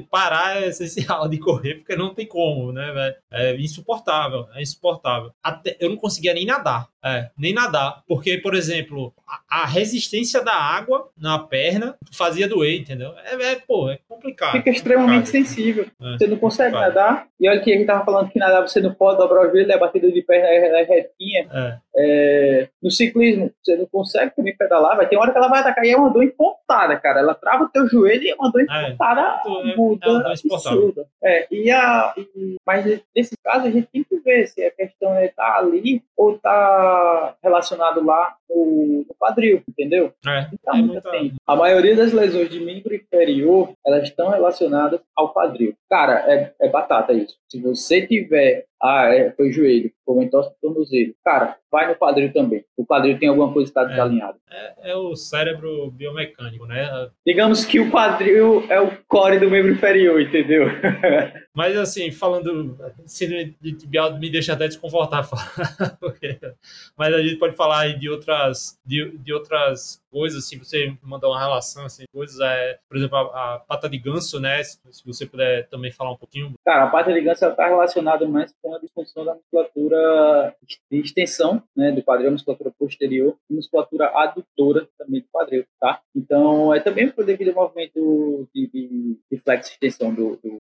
parar é essencial de correr, porque não tem como, né, É insuportável, é insuportável. Até, eu não conseguia nem nadar, é, nem nadar, porque, por exemplo, a, a resistência da água na perna fazia doer, entendeu? É, é pô, é complicado. Fica extremamente complicado. sensível. É, você não consegue nadar. E olha que a gente tava falando que nadar você não pode dobrar o joelho, a batida de perna é, é retinha. É. É, no ciclismo, você não consegue também pedalar, vai ter hora que ela vai atacar e é uma dor empontada, cara. Ela trava o teu joelho e é uma dor empontada é, muda, absurda. É, e a, e, mas nesse caso a gente tem que ver se a questão é tá ali ou tá relacionado lá no, no quadril, entendeu? É, então, é muita... A maioria das lesões de membro inferior, elas estão relacionadas ao quadril. Cara, é, é batata isso. Se você tiver ah, é, foi joelho, foi entorse do tornozelo. Cara, vai no quadril também. O quadril tem alguma coisa que está é, desalinhada. É, é, o cérebro biomecânico, né? Digamos que o quadril é o core do membro inferior, entendeu? Mas assim, falando, síndrome de tibial me deixa até desconfortável. Mas a gente pode falar aí de outras, de, de outras coisas, se você mandar uma relação, assim, coisas, é, por exemplo, a, a pata de ganso, né? Se, se, você puder também falar um pouquinho. Cara, a pata de ganso está relacionada mais com a disfunção da musculatura de extensão, né, do quadril, musculatura posterior, e musculatura adutora também do quadril, tá? Então, é também por devido ao movimento de, de, de flex extensão do, do...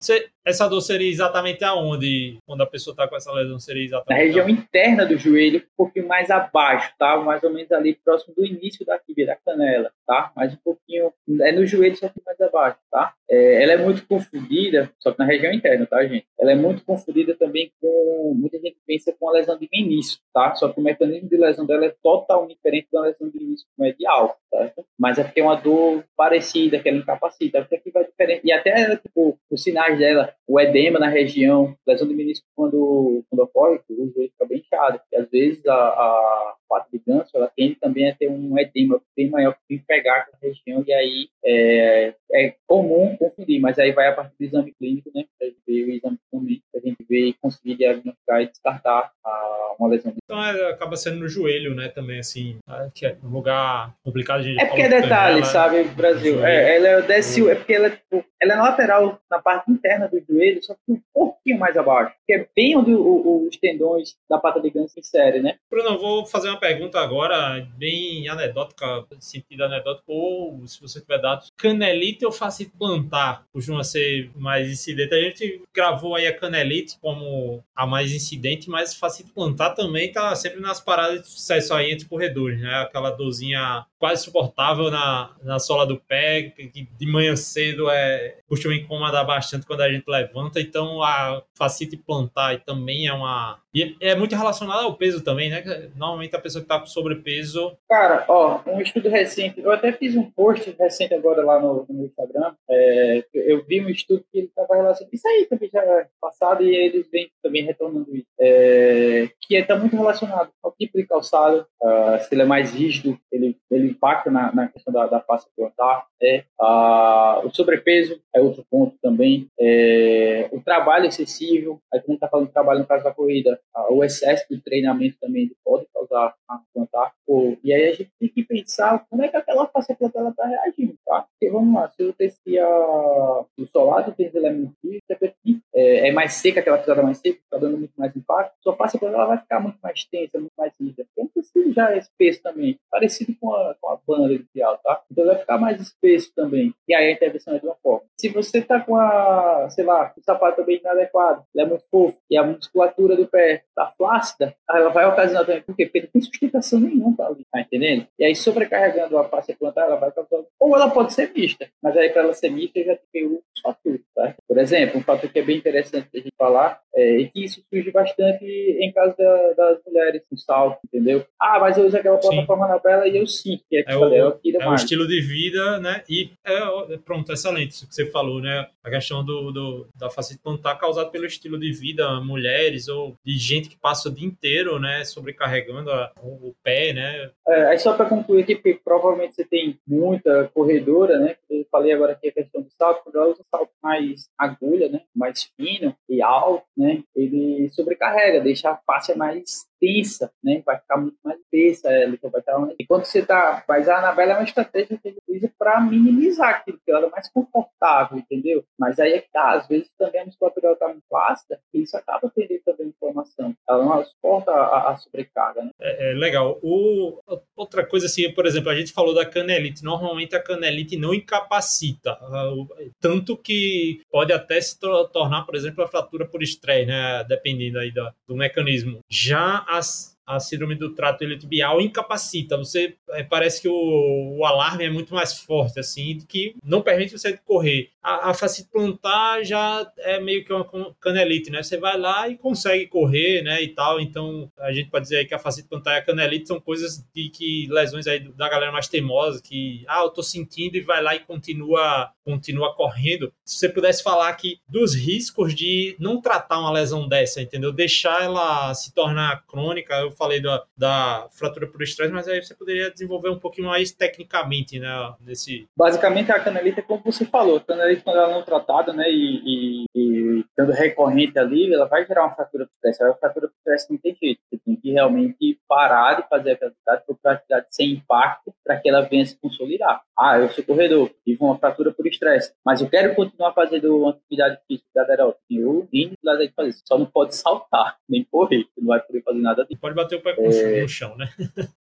Essa dor seria exatamente aonde, quando a pessoa está com essa lesão, seria exatamente Na região aonde? interna do joelho, um pouquinho mais abaixo, tá? Mais ou menos ali próximo do início da tibia, da canela, tá? Mais um pouquinho, é no joelho, só que mais abaixo, tá? É, ela é muito confundida, só que na região interna, tá, gente? Ela é muito confundida também com, muita gente pensa com a lesão de menisco, tá? Só que o mecanismo de lesão dela é totalmente diferente da lesão de menisco medial, certo? Mas é porque é uma dor parecida, que ela incapacita, porque aqui vai diferente. E até, tipo, os sinais dela, o edema na região, lesão de menisco quando, quando ocorre, o joelho fica bem inchado. E às vezes a, a pata de ganso, ela tende também a ter um edema bem maior que pegar a região, e aí é, é comum confundir, mas aí vai a partir do exame clínico, né? Pra gente ver o exame também, pra gente ver e conseguir diagnosticar e descartar a, uma lesão. Então é, acaba sendo no joelho, né? Também, assim, tá? que é um lugar complicado de É porque é detalhe, sabe, Brasil? É, ela desce, é porque ela é, tipo, ela é na lateral, na parte interna do joelho, só que um pouquinho mais abaixo, que é bem onde o, o, os tendões da pata de ganso se inserem, né? Bruno, eu vou fazer uma pergunta agora, bem anedótica, sentido anedótico, ou se você tiver dados, canelite ou facite plantar costuma ser mais incidente? A gente gravou aí a canelite como a mais incidente, mas facite plantar também está sempre nas paradas de sucesso aí entre corredores, né? Aquela dorzinha quase suportável na, na sola do pé, que de manhã cedo é, costuma incomodar bastante quando a gente levanta, então a facite plantar também é uma e é muito relacionado ao peso também, né? Normalmente a pessoa que está com sobrepeso. Cara, ó, um estudo recente, eu até fiz um post recente agora lá no, no Instagram. É, eu vi um estudo que ele estava relacionado. Isso aí também já é passado e eles vêm também retornando isso. É, que está muito relacionado ao tipo de calçado. Uh, se ele é mais rígido, ele, ele impacta na, na questão da, da face plantar. É, uh, o sobrepeso é outro ponto também. É, o trabalho excessivo, aí a gente está falando de trabalho no caso da corrida, o excesso de treinamento também pode causar plantar. E aí a gente tem que pensar como é que aquela face plantar está reagindo, tá? Porque vamos lá, se eu testia o solado tem elementos é, é mais seca, aquela pisada mais seca, está dando muito mais impacto, sua face plantar ela vai ficar muito mais tensa, muito mais rígida. Então precisa já é espesso também, parecido com a, com a banda inicial, tá? Então vai ficar mais espesso também. E aí a intervenção é de uma forma. Se você está com a, sei lá, o sapato também inadequado, ele é muito fofo, e a musculatura do pé está flácida, ela vai ocasionar também, por quê? Porque não tem sustentação nenhuma para ali, tá entendendo? E aí, sobrecarregando a face plantar, ela vai causar. Ou ela pode ser mista, mas aí, para ela ser mista, já tem o fatores, tá? Por exemplo, um fator que é bem interessante a gente falar é que isso surge bastante em caso da, das mulheres com salto, entendeu? Ah, mas eu uso aquela plataforma Sim. na bela e eu sinto que é, é, o, é, o, é o estilo de vida, né? E é, pronto, excelente isso que você falou, né? A questão do, do da face plantar causada pelo estilo de vida, mulheres ou de gente que passa o dia inteiro, né, sobrecarregando a, o, o, pé, né? É, aí só para concluir aqui, porque provavelmente você tem muita corredora, né? Eu falei agora aqui a questão do salto, quando ela usa salto mais agulha, né, mais fino e alto, né, ele sobrecarrega, deixa a face mais tensa, né? Vai ficar muito mais tensa ela, então vai estar. Enquanto você tá, mas a Anabela é uma estratégia que para minimizar aquilo, que ela é mais confortável, entendeu? Mas aí é que tá, às vezes também a musculatura está muito flácida e isso acaba perdendo também informação. Ela não suporta a, a sobrecarga, né? É, é, legal. O, outra coisa assim, por exemplo, a gente falou da canelite. Normalmente a canelite não incapacita, tanto que pode até se tornar, por exemplo, a fratura por estresse, né? Dependendo aí do, do mecanismo. Já as a síndrome do trato iliotibial incapacita. Você parece que o, o, alarme é muito mais forte, assim, que não permite você correr. A, a facite plantar já é meio que uma canelite, né? Você vai lá e consegue correr, né, e tal. Então, a gente pode dizer aí que a facite plantar e a canelite são coisas de que lesões aí da galera mais teimosa, que, ah, eu tô sentindo e vai lá e continua, continua correndo. Se você pudesse falar aqui dos riscos de não tratar uma lesão dessa, entendeu? Deixar ela se tornar crônica, eu falei da, da fratura por estresse, mas aí você poderia desenvolver um pouquinho mais tecnicamente, né, nesse... Basicamente, a canelite é como você falou, a canelite quando ela não é tratada, né, e, e, estando recorrente ali, ela vai gerar uma fratura estresse. A fratura estresse não tem jeito, você tem que realmente parar de fazer a atividade, procurar atividade sem impacto, para que ela venha se consolidar. Ah, eu sou corredor, tive uma fratura por estresse, mas eu quero continuar fazendo uma atividade física da aeróbica. Eu tenho de fazer, só não pode saltar, nem correr, você não vai poder fazer nada disso. Pode bater o pé é... no chão, né?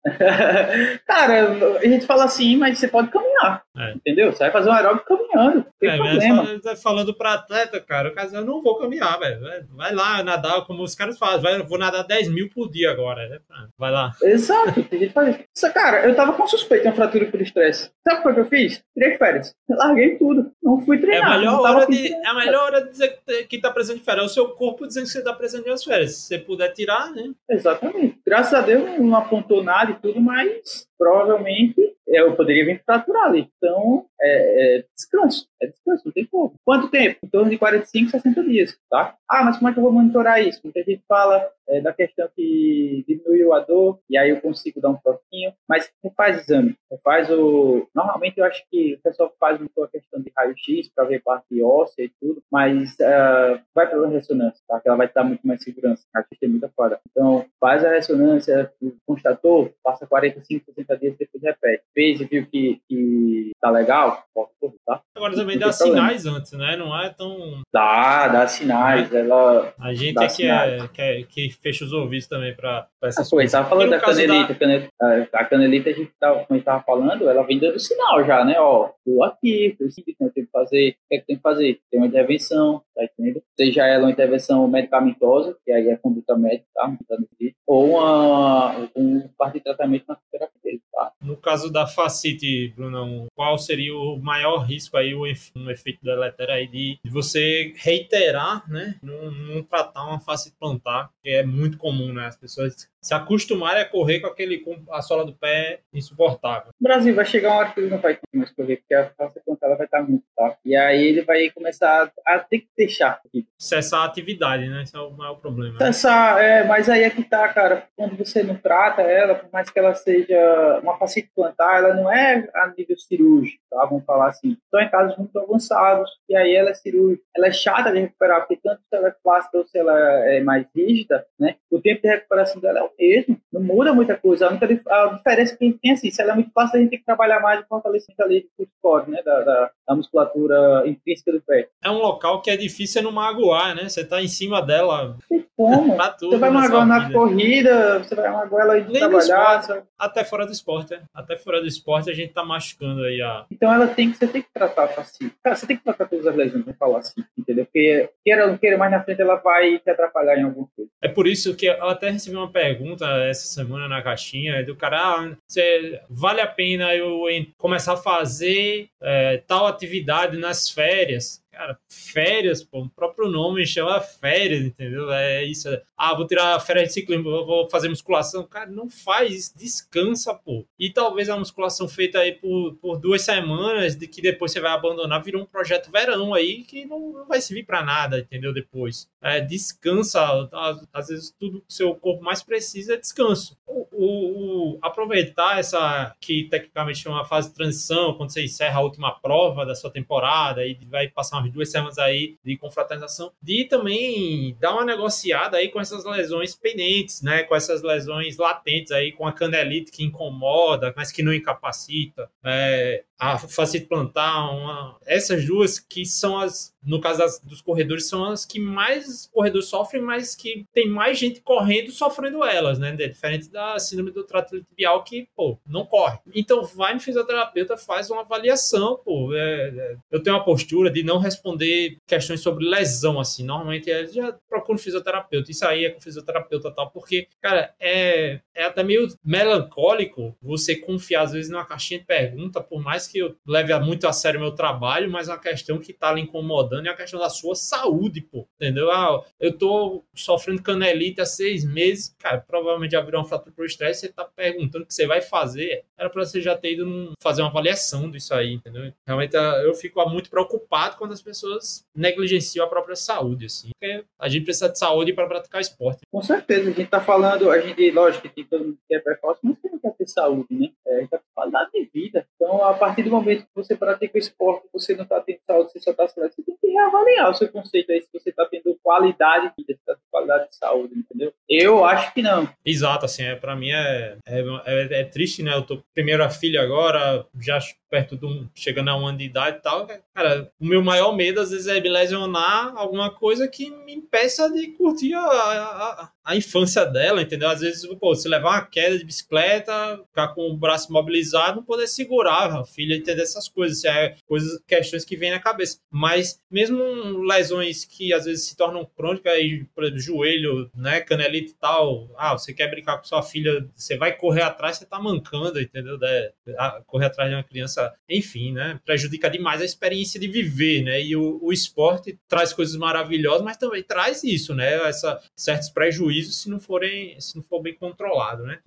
Cara, a gente fala assim, mas você pode caminhar, é. entendeu? Você vai fazer um aeróbico caminhando, é, problema. Tá falando para atleta, cara, o caso eu não vou caminhar, velho. Vai lá nadar, como os caras fazem, vai, vou nadar 10 mil por dia agora, né? Vai lá. Exato, tem gente que faz isso. Cara, eu tava com suspeita de uma fratura por estresse. Sabe o que eu fiz? Tirei férias. Eu larguei tudo. Não fui treinar. É a melhor, hora de, é a melhor hora de dizer que tá precisando de férias. É o seu corpo dizendo que você tá precisando de férias. Se você puder tirar, né? Exatamente. Graças a Deus não apontou nada e tudo, mas provavelmente eu poderia vir fraturar ali. Então, é, é, descanso. É descanso, não tem como. Quanto tempo? Em torno de 45, 60 dias, tá? Ah, mas como é que eu vou monitorar isso? Muita gente fala é, da questão que diminuiu a dor e aí eu consigo dar um toquinho, mas faz exame. Faz o... Normalmente eu acho que o pessoal faz muito a questão de raio-x para ver parte óssea e tudo, mas uh, vai pela ressonância, tá? Que ela vai dar muito mais segurança. A gente tem muita fora. Então, faz a ressonância, constatou, passa 45, 60 dias, depois repete. Fez e viu que, que tá legal, volta por tá? Agora também dá sinais antes, né? Não é tão. Dá, dá sinais. É. Ela a gente é que, é, que, é, que fecha os ouvidos também para essas ah, coisas. Tava falando da canelita, da... canelita. A canelita, a gente tava, como a gente tava falando, ela vem dando sinal já, né? Ó, tô aqui, tô sentindo, tem que fazer, o que é que tem que fazer? Tem uma intervenção, tá entendendo? Seja ela uma intervenção medicamentosa, que aí é conduta médica, tá? Ou uma, um parte de tratamento na terapia, tá? No caso da facite, Bruno, qual seria o maior risco aí, o um efeito deletério aí de, de você reiterar, né? Não, não tratar uma facite plantar, que é muito comum, né? As pessoas se acostumarem a correr com aquele com a sola do pé insuportável. O Brasil vai chegar uma hora que ele não vai mais correr, porque a face plantar vai estar muito, tá? E aí ele vai começar a ter que deixar. Cessar a atividade, né? Esse é o maior problema. Cessar, é, mas aí é que tá, cara. Quando você não trata ela, por mais que ela seja uma facite plantar, ela não é a nível cirúrgico, tá? Vamos falar assim. Só em casos muito avançados, e aí ela é cirúrgica. Ela é chata de recuperar, porque tanto se ela é flácida ou se ela é mais rígida, né? O tempo de recuperação dela é o mesmo. Não muda muita coisa. A, única, a diferença é que a gente tem assim, se ela é muito fácil, a gente tem que trabalhar mais de fortalecimento ali do core, né? Da, da, da, musculatura intrínseca do pé. É um local que é difícil não magoar, né? Você tá em cima dela. Tem como? Tudo, você vai magoar na corrida, você vai magoar ela de trabalhar. Esporte, até fora do esporte, né? Até fora do esporte a gente tá machucando aí a. Então ela tem que, você tem que tratar assim. Cara, você tem que tratar todas as lesões, vamos falar assim, entendeu? Porque queira ou não queira, mais na frente ela vai te atrapalhar em algum coisa. É por isso que eu até recebi uma pergunta essa semana na caixinha do cara, ah, vale a pena eu começar a fazer é, tal atividade nas férias? Cara, férias, pô, o próprio nome chama férias, entendeu? É isso. Ah, vou tirar férias de ciclismo, vou fazer musculação. Cara, não faz, descansa, pô. E talvez a musculação feita aí por, por duas semanas, de que depois você vai abandonar, virou um projeto verão aí que não, não vai servir para nada, entendeu? Depois. É, descansa. Às vezes tudo que o seu corpo mais precisa é descanso. O, o, aproveitar essa que tecnicamente é uma fase de transição, quando você encerra a última prova da sua temporada e vai passar umas duas semanas aí de confraternização, de também dar uma negociada aí com essas lesões pendentes, né? Com essas lesões latentes aí, com a canelite que incomoda, mas que não incapacita, é, a facite plantar, uma, essas duas que são as, no caso das, dos corredores, são as que mais corredores sofrem, mas que tem mais gente correndo sofrendo elas, né? Diferente da síndrome do trato tibial que, pô, não corre. Então vai no fisioterapeuta, faz uma avaliação, pô. É, é, eu tenho uma postura de não responder questões sobre lesão, assim. Normalmente é, já procuro um fisioterapeuta. Isso aí é com fisioterapeuta tal, porque, cara, é, é até meio melancólico você confiar, às vezes, numa caixinha de pergunta, por mais que eu leve muito a sério meu trabalho, mas é uma questão que tá lhe incomodando é a questão da sua saúde, pô. Entendeu? Ah, eu tô sofrendo canelite há seis meses, cara, provavelmente já virou uma fratura por estresse, você tá perguntando o que você vai fazer. Era para você já ter ido fazer uma avaliação disso aí, entendeu? Realmente ah, eu fico muito preocupado quando as pessoas negligenciam a própria saúde, assim. Porque a gente precisa de saúde para praticar esporte. Com certeza, a gente tá falando, a gente, lógico que todo mundo quer performance, mas você não quer ter saúde, né? É, a tá qualidade de vida. Então, a partir do momento que você pratica o esporte, você não está tendo saúde, você só está se você tem que reavaliar o seu conceito aí, se você está tendo qualidade de vida, está qualidade de saúde, entendeu? Eu acho que não. Exato, assim, é, para mim é, é, é, é, triste, né? Eu tô primeiro a filha agora, já perto de um, chegando a um ano de idade e tal. Cara, o meu maior medo às vezes é me lesionar alguma coisa que me impeça de curtir a, a, a infância dela, entendeu? Às vezes, pô, se levar uma queda de bicicleta, ficar com o braço mobilizado, não poder segurar a filha, entender essas coisas, é coisas, questões que vêm na cabeça. Mas mesmo lesões que às vezes se tornam crônicas, aí, por exemplo, joelho, né, canelite e tal, ah, você quer brincar com sua filha, você vai correr atrás, você tá mancando, entendeu? De, correr atrás de uma criança, enfim, né, prejudica demais a experiência de viver, né? E o, o esporte traz coisas maravilhosas, mas também traz isso, né? Essa, certos prejuízos se não forem, se não for bem controlado, né?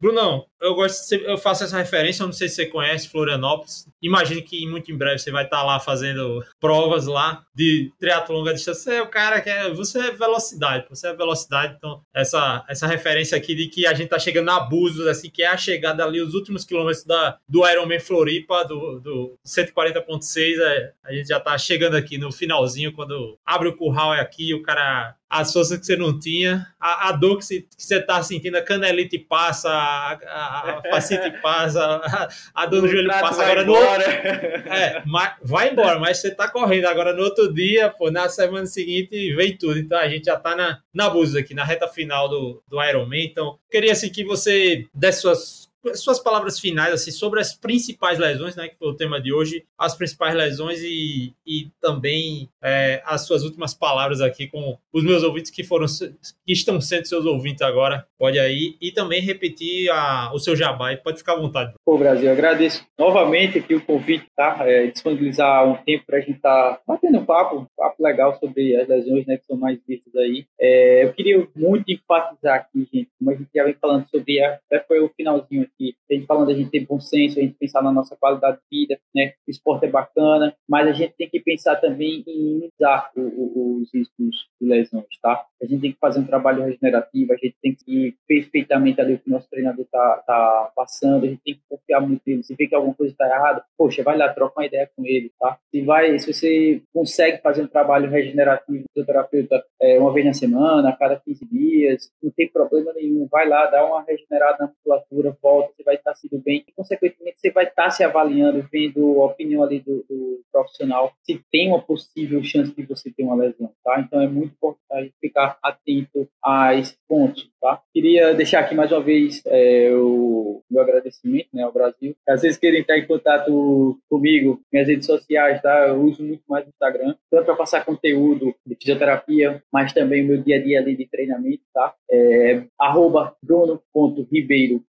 Brunão, eu gosto, eu faço essa referência, eu não sei se você conhece Florianópolis. Imagino que muito em breve você vai estar lá fazendo provas lá de triatlo longa distância. Você é o cara que é, você é velocidade, você é velocidade, então essa essa referência aqui de que a gente tá chegando na Búzios, assim, que é a chegada ali os últimos quilômetros da do Ironman Floripa do, do 140.6, é, a gente já tá chegando aqui no finalzinho quando abre o curral é aqui, o cara as forças que você não tinha, a, a dor que você, que você tá sentindo, a canelite passa, a, a, a facite passa, a, a dor no joelho passa. Agora no é, mas, vai embora, mas você tá correndo. Agora no outro dia, pô, na semana seguinte, vem tudo. Então a gente já tá na, na busca aqui, na reta final do, do Ironman. Então, queria assim que você desse suas suas palavras finais assim sobre as principais lesões, né, que foi o tema de hoje, as principais lesões e, e também é, as suas últimas palavras aqui com os meus ouvintes que foram que estão sendo seus ouvintes agora. Pode aí e também repetir a, o seu jabá, pode ficar à vontade. Pô, Brasil, agradeço novamente aqui o convite, tá? É, disponibilizar um tempo para a gente estar tá batendo um papo, um papo legal sobre as lesões, né, que são mais vistas aí. É, eu queria muito enfatizar aqui, gente, como a gente já vem falando sobre, até foi o finalzinho aqui, a gente falando a gente ter bom senso, a gente pensar na nossa qualidade de vida, né? O esporte é bacana, mas a gente tem que pensar também em minimizar os riscos de lesões, tá? A gente tem que fazer um trabalho regenerativo, a gente tem que ir perfeitamente ali o que o nosso treinador tá, tá passando, a gente tem que confiar muito nele. Se vê que alguma coisa está errada, poxa, vai lá, troca uma ideia com ele, tá? Se vai, se você consegue fazer um trabalho regenerativo com o terapeuta é, uma vez na semana, a cada 15 dias, não tem problema nenhum, vai lá, dá uma regenerada na musculatura, volta, você vai estar sendo bem e, consequentemente, você vai estar se avaliando, vendo a opinião ali do, do, profissional, se tem uma possível chance de você ter uma lesão, tá? Então, é muito importante ficar atento a esses pontos, tá? Queria deixar aqui mais uma vez é, o meu agradecimento, né, ao Brasil. Às vezes querem estar em contato comigo, minhas redes sociais, tá? Eu uso muito mais o Instagram, tanto para passar conteúdo de fisioterapia, mas também o meu dia a dia ali de treinamento, tá? É, arroba bruno.ribeirog,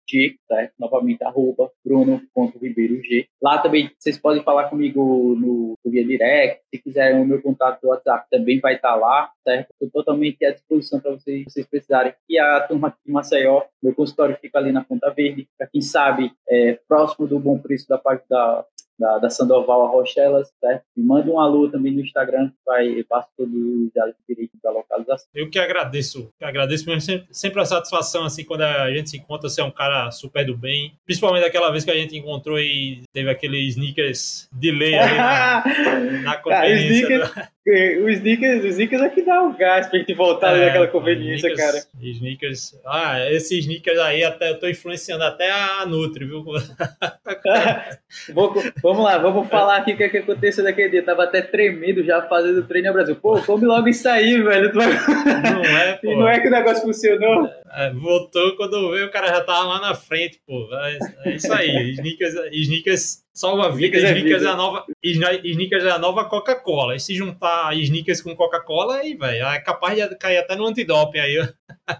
tá? novamente, arroba bruno.ribeirog. Lá também vocês podem falar comigo no, via direct, se quiserem o meu contato do WhatsApp também vai estar lá, certo? Estou totalmente à disposição para vocês, vocês precisarem. E a turma aqui de Maceió, meu consultório fica ali na Ponta Verde, para quem sabe, é, próximo do bom preço da parte da da, da Sandoval a Rochelas, certo? Me manda um alô também no Instagram, que vai, passo todos os dados direitos da localização. Eu que agradeço, que agradeço mesmo, sempre, sempre a satisfação, assim, quando a gente se encontra, você é um cara super do bem, principalmente aquela vez que a gente encontrou e teve aquele sneakers delay ali na, na conferência. Do... O sneakers, o sneakers é que dá o gás pra gente voltar é, naquela conveniência, sneakers, cara. Sneakers, ah, esses sneakers aí até, eu tô influenciando até a Nutri, viu? Vou, vamos lá, vamos falar aqui o que, é que aconteceu naquele dia. tava até tremendo já fazendo treino no Brasil. Pô, come logo isso aí, velho. Não é, pô. E não é que o negócio funcionou. É, voltou quando veio, o cara já tava lá na frente, pô. É, é isso aí. Sneakers, sneakers salva vida. Sneakers, sneakers, é, a nova, sneakers é a nova Coca-Cola. E se juntar sneakers com Coca-Cola, aí, velho, é capaz de cair até no antidoping aí.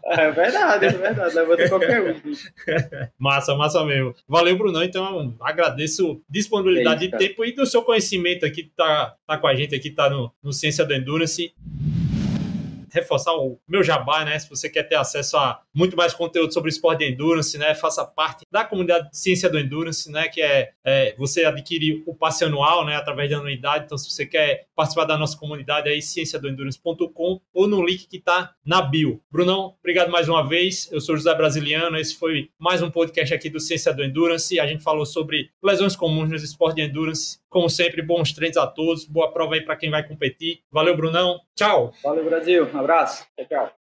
É verdade, é verdade. Levanta qualquer um. massa, massa mesmo. Valeu, Brunão. Então, agradeço disponibilidade é isso, de tempo e do seu conhecimento aqui, tá, tá com a gente aqui, tá no, no Ciência do Endurance reforçar o meu jabá, né? Se você quer ter acesso a muito mais conteúdo sobre esporte de endurance, né? Faça parte da comunidade de ciência do endurance, né? Que é, é você adquirir o passe anual, né? Através da anuidade. Então, se você quer participar da nossa comunidade, aí cienciadoendurance.com ou no link que está na bio. Brunão, obrigado mais uma vez. Eu sou José Brasiliano. Esse foi mais um podcast aqui do Ciência do Endurance. A gente falou sobre lesões comuns nos esportes de endurance. Como sempre, bons treinos a todos. Boa prova aí para quem vai competir. Valeu, Brunão. Tchau. Valeu, Brasil. Um abraço. Tchau, tchau.